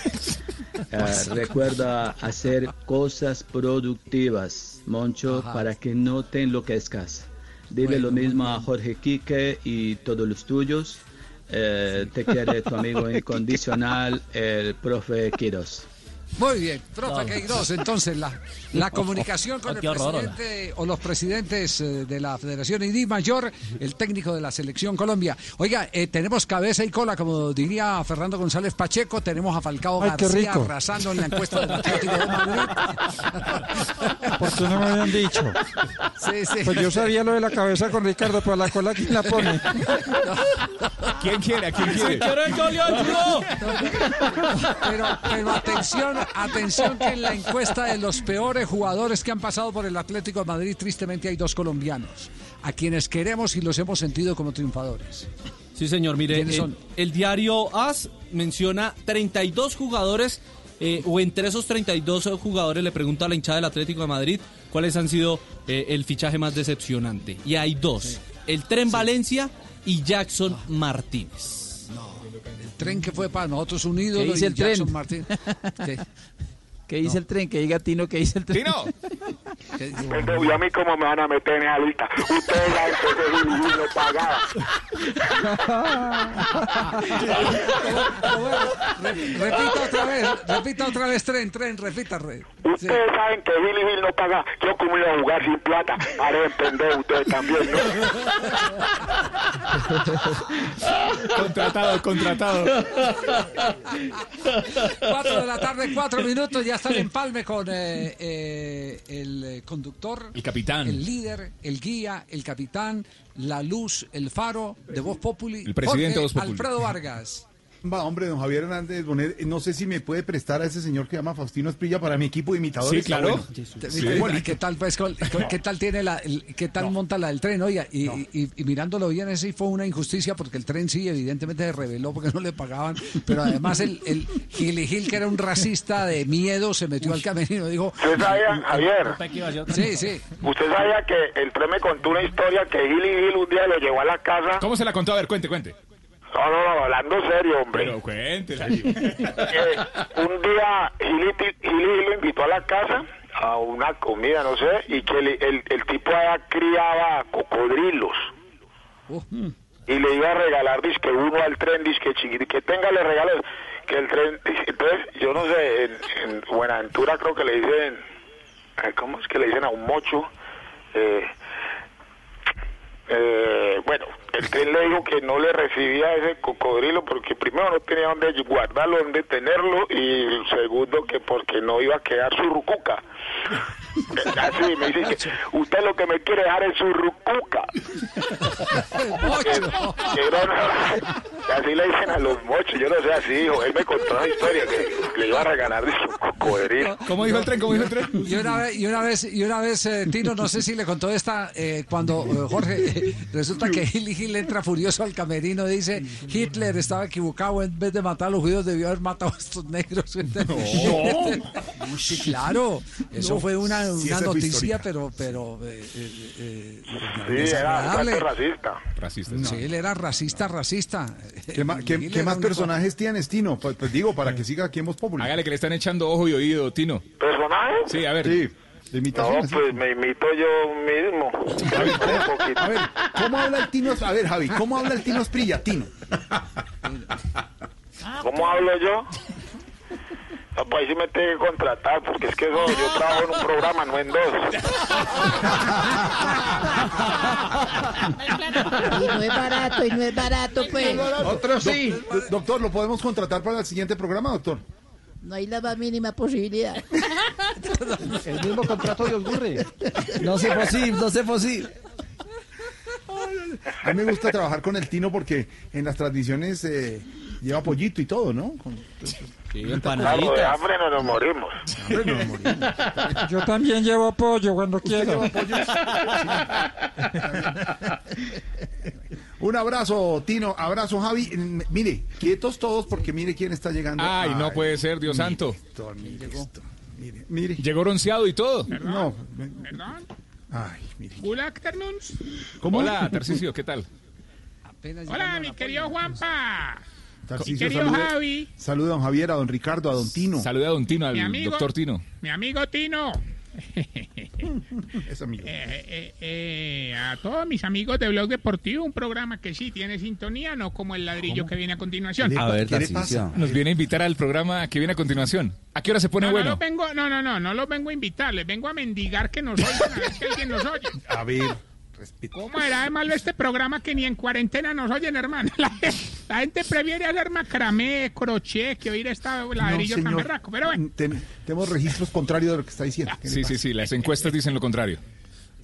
Eh, recuerda hacer cosas productivas, Moncho, Ajá. para que no te enloquezcas. Dile Bueno, lo mismo a Jorge Quique y todos los tuyos. Eh, te quiere tu amigo [laughs] incondicional, el profe Quiros. Muy bien, profe Queiroz, entonces la, la [laughs] comunicación con Oh, el presidente o los presidentes eh, de la Federación y Di Mayor, el técnico de la Selección Colombia. Oiga, eh, tenemos cabeza y cola, como diría Fernando González Pacheco, tenemos a Falcao Ay, García arrasando en la encuesta del Atlético de Madrid. [laughs] ¿Por qué no me habían dicho? Sí, sí. Pues yo sabía lo de la cabeza con Ricardo, pero la cola quién la pone. ¿Quién quiere? ¿A quién quiere? yo le ayudo. Pero, pero atención, atención que en la encuesta de los peores jugadores que han pasado por el Atlético de Madrid, tristemente hay dos colombianos, a quienes queremos y los hemos sentido como triunfadores. Sí, señor, mire, el diario AS menciona 32 jugadores, eh, o entre esos 32 jugadores le pregunta a la hinchada del Atlético de Madrid cuáles han sido eh, el fichaje más decepcionante. Y hay dos, el Tren Valencia y Jackson Martínez. El tren que fue para nosotros un ídolo ¿Qué dice y el Jackson tren? Martín. [laughs] ¿Qué? ¿Qué dice el tren? Que diga Tino, ¿qué dice el tren? ¡Tino! [laughs] Pendejo, ¿Y a mí cómo me van a meter en esa lista? Ustedes saben que ese Gil Gil no pagaba. Repita otra vez, repita otra vez, tren, tren, repita. Re. Ustedes saben que Gil Gil no paga. Yo como iba a jugar sin plata. Haré pendejo ustedes también, ¿no? Contratado, contratado. Cuatro de la tarde, cuatro minutos, ya está el empalme con eh, eh, el eh, conductor, El capitán. el líder, el guía, el capitán, la luz, el faro de Voz Populi. El presidente de Voz Populi. Alfredo Vargas. Va, hombre, don Javier Hernández Bonet, no sé si me puede prestar a ese señor que llama Faustino Esprilla para mi equipo de imitadores. Sí, claro. Bueno. Sí. ¿Qué, tal, pues, qué tiene la, el- qué tal monta la del tren? Oiga, y, y- y mirándolo bien, ese sí fue una injusticia porque el tren sí, evidentemente se reveló porque no le pagaban, pero además el, el Gil y Gil, que era un racista de miedo, se metió al camerino y dijo... ¿Usted sabía, Javier? Sí, sí. ¿Usted sabía que el tren me contó una historia que Gil y Gil un día lo llevó a la casa? ¿Cómo se la contó? A ver, cuente, cuente. No, no, no, hablando serio, hombre. Pero cuéntela. [laughs] Eh, un día Gili, Gili lo invitó a la casa a una comida, no sé, y que el, el, el tipo allá criaba cocodrilos. Y le iba a regalar, disque uno al tren, disque chiquito, que tenga le regalos, que el tren, entonces, yo no sé, en, en Buenaventura creo que le dicen, ¿cómo es que le dicen a un mocho? Eh, eh, bueno, el tren le dijo que no le recibía ese cocodrilo porque primero no tenía dónde guardarlo, dónde tenerlo y segundo que porque no iba a quedar su rucuca. [laughs] Así me dice que usted lo que me quiere dejar es su rucuca. Así le dicen a los mochos, yo no sé así, hijo. Él me contó una historia que le iba a regalar de su cocodrilo. ¿Cómo dijo el tren? ¿Cómo dijo el tren? Y una vez, y una vez, y una vez eh, Tino, no sé si le contó esta, eh, cuando eh, Jorge, [laughs] resulta que y Gil entra furioso al camerino, dice, Hitler estaba equivocado, en vez de matar a los judíos debió haber matado a estos negros. [laughs] sí, claro, eso No. fue una, una noticia, pero, pero eh, eh, eh, Sí, era racista. Racista. Sí, él era racista, racista. ¿Qué, ma- qué- Gil qué era más personajes tienes, Tino? Pues, pues digo, para que siga aquí en Voz Popular. Hágale que le están echando ojo y oído, Tino. ¿Personajes? Sí, a ver. Sí, de imitación. No, pues me imito yo mismo. Un poquito. A ver, ¿cómo habla el Tino? A ver, Javi, ¿cómo habla el Tino Esprilla? Tino. ¿Cómo hablo yo? Ah, pues ahí sí me tengo que contratar, porque es que eso, yo trabajo en un programa, no en dos. Y no es barato, y no es barato, pues. Otro sí. doctor, ¿lo podemos contratar para el siguiente programa, doctor? No hay la más mínima posibilidad. [laughs] El mismo contrato de Osgurri. No sé posible, no sé posible. A mí me gusta trabajar con el Tino porque en las transmisiones eh, lleva pollito y todo, ¿no? Con- Sí, Claro, de hambre no nos morimos. Hombre, no, morimos. Yo también llevo pollo cuando quiero. [laughs] Un abrazo, Tino. Abrazo, Javi. Mm, Mire, quietos todos porque mire quién está llegando. Ay, no puede ser, Dios santo. Mire esto. Mire, mire. Llegó bronceado y todo. No. Perdón. Ay, mire. Good afternoons. ¿Cómo? Hola, Tarcisio, ¿qué tal? Hola, mi querido Juanpa. Mi Tarcisio, querido salude- Javi. Saluda a don Javier, a don Ricardo, a don Tino. Saluda a don Tino, Mi al amigo. doctor Tino. Mi amigo Tino. [laughs] Es amigo. Eh, eh, eh, a todos mis amigos de Blog Deportivo, un programa que sí tiene sintonía, no como el ladrillo que viene a continuación. A ver, Nos viene a invitar al programa que viene a continuación. ¿A qué hora se pone no, bueno? No, vengo, no, no, no, no los vengo a invitar, les vengo a mendigar que nos oigan, a ver alguien nos oye. A ver. ¿Cómo era de malo este programa que ni en cuarentena nos oyen, hermano? [laughs] La, la gente prefiere hacer macramé, crochet, que oír esta ladrillo tan señor. berraco. Pero bueno, Ten- tenemos registros contrarios de lo que está diciendo. ¿Qué le Sí, sí, sí, las encuestas dicen lo contrario.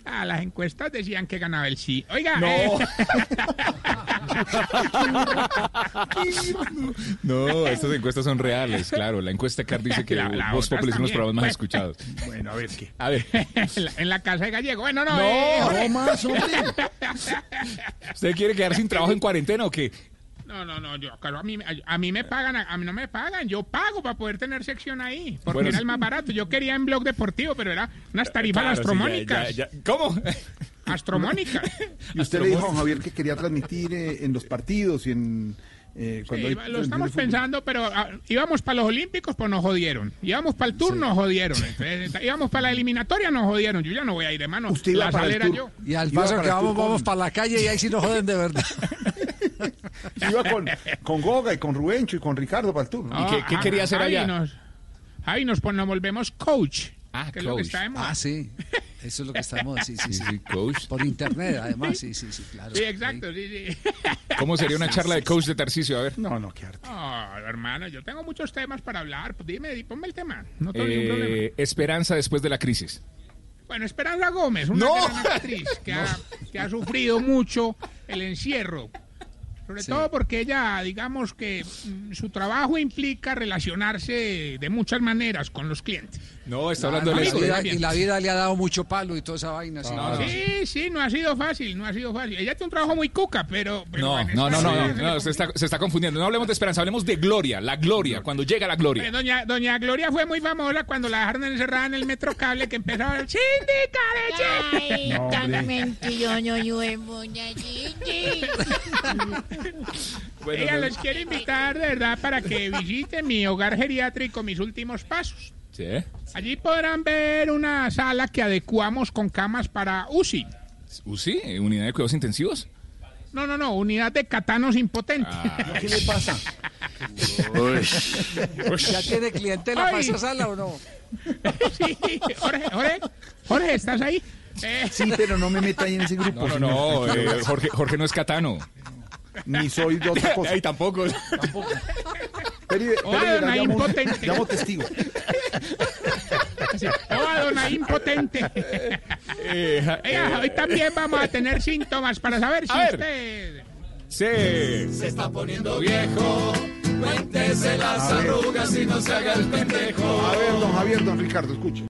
Ah, las encuestas decían que ganaba el sí. Oiga, No. eh, [laughs] No, estas encuestas son reales, claro. La encuesta CAR dice que La- la Voz Populi de los programas más escuchados. [laughs] Bueno, a ver qué. A ver, [laughs] en, la, en la casa de Gallego. Bueno, no, No, eh, no más, hombre. ¿usted quiere quedar sin trabajo en cuarentena o qué? No, no, no, yo, claro, a mí, a, a mí me pagan, a, a mí no me pagan, yo pago para poder tener sección ahí, porque Bueno, era el más barato. Yo quería en blog deportivo, pero era unas tarifas Claro, sí, astromónicas. ya- ya- ya. ¿Cómo? Astromónicas. [laughs] Y usted le dijo a Javier que quería transmitir eh, en los partidos y en, Eh, Sí, cuando hay- lo estamos pensando, pero ah, íbamos para los Olímpicos, pues nos jodieron. Íbamos para el Tour, nos jodieron. Entonces, íbamos para la eliminatoria, nos jodieron. Yo ya no voy a ir, hermano. Usted iba la para el Tour. yo. Y al paso que vamos, vamos para la calle y ahí sí nos joden de verdad. [laughs] Iba con, con Goga y con Rubencho y con Ricardo para el tour. Ah, ah, Javi Nos, Javi, nos, pon- nos volvemos coach. Ah, que es lo que está de moda. Ah, sí. [laughs] Eso es lo que estamos, sí, sí, sí. Sí, coach. Por internet, además, sí, sí, sí, claro. Sí, exacto, sí, sí. [laughs] ¿Cómo sería una charla de coach de Tarcisio? A ver. No, no, qué arte. Oh, hermano, yo tengo muchos temas para hablar. Pues dime, di- ponme el tema. No tengo ningún problema. Eh, esperanza después de la crisis. Bueno, Esperanza Gómez, una No. gran actriz que, ha, que ha sufrido mucho el encierro. Sobre todo porque ella, digamos que mm, su trabajo implica relacionarse de muchas maneras con los clientes. No, está hablando de la vida, y la vida le ha dado mucho palo y toda esa vaina. sí. Sí, sí, no ha sido fácil, no ha sido fácil. Ella tiene un trabajo muy cuca, pero... pero No, en no, no, no, se no, le se está, se está confundiendo. No hablemos de esperanza, hablemos de gloria, la gloria, cuando llega la gloria. Doña, doña Gloria fue muy famosa cuando la dejaron encerrada en el metro cable que Gigi. Bueno, Ella no- los quiere invitar, de verdad, para que visiten mi hogar geriátrico, mis últimos pasos. Sí. Allí podrán ver una sala que adecuamos con camas para UCI. ¿UCI? ¿Unidad de cuidados intensivos? No, no, no, unidad de catanos impotentes. ¿Qué le pasa? ¿Ya tiene clientela para esa sala o no? [laughs] sí, Jorge, Jorge, Jorge, ¿estás ahí? Eh, Sí, pero no me meta ahí en ese grupo. No, no, eh, Jorge, Jorge no es catano. Ni soy de otra cosa. [laughs] Ahí tampoco. Peri- llamo- impotente. Llamo testigo. sí. [laughs] Oh, dona impotente. Ella, hoy también vamos a tener síntomas para saber si ver. usted... Sí. Se está poniendo viejo. Cuéntese las A ver. arrugas y no se haga el pendejo. A ver, don Javier, don Ricardo, escuche.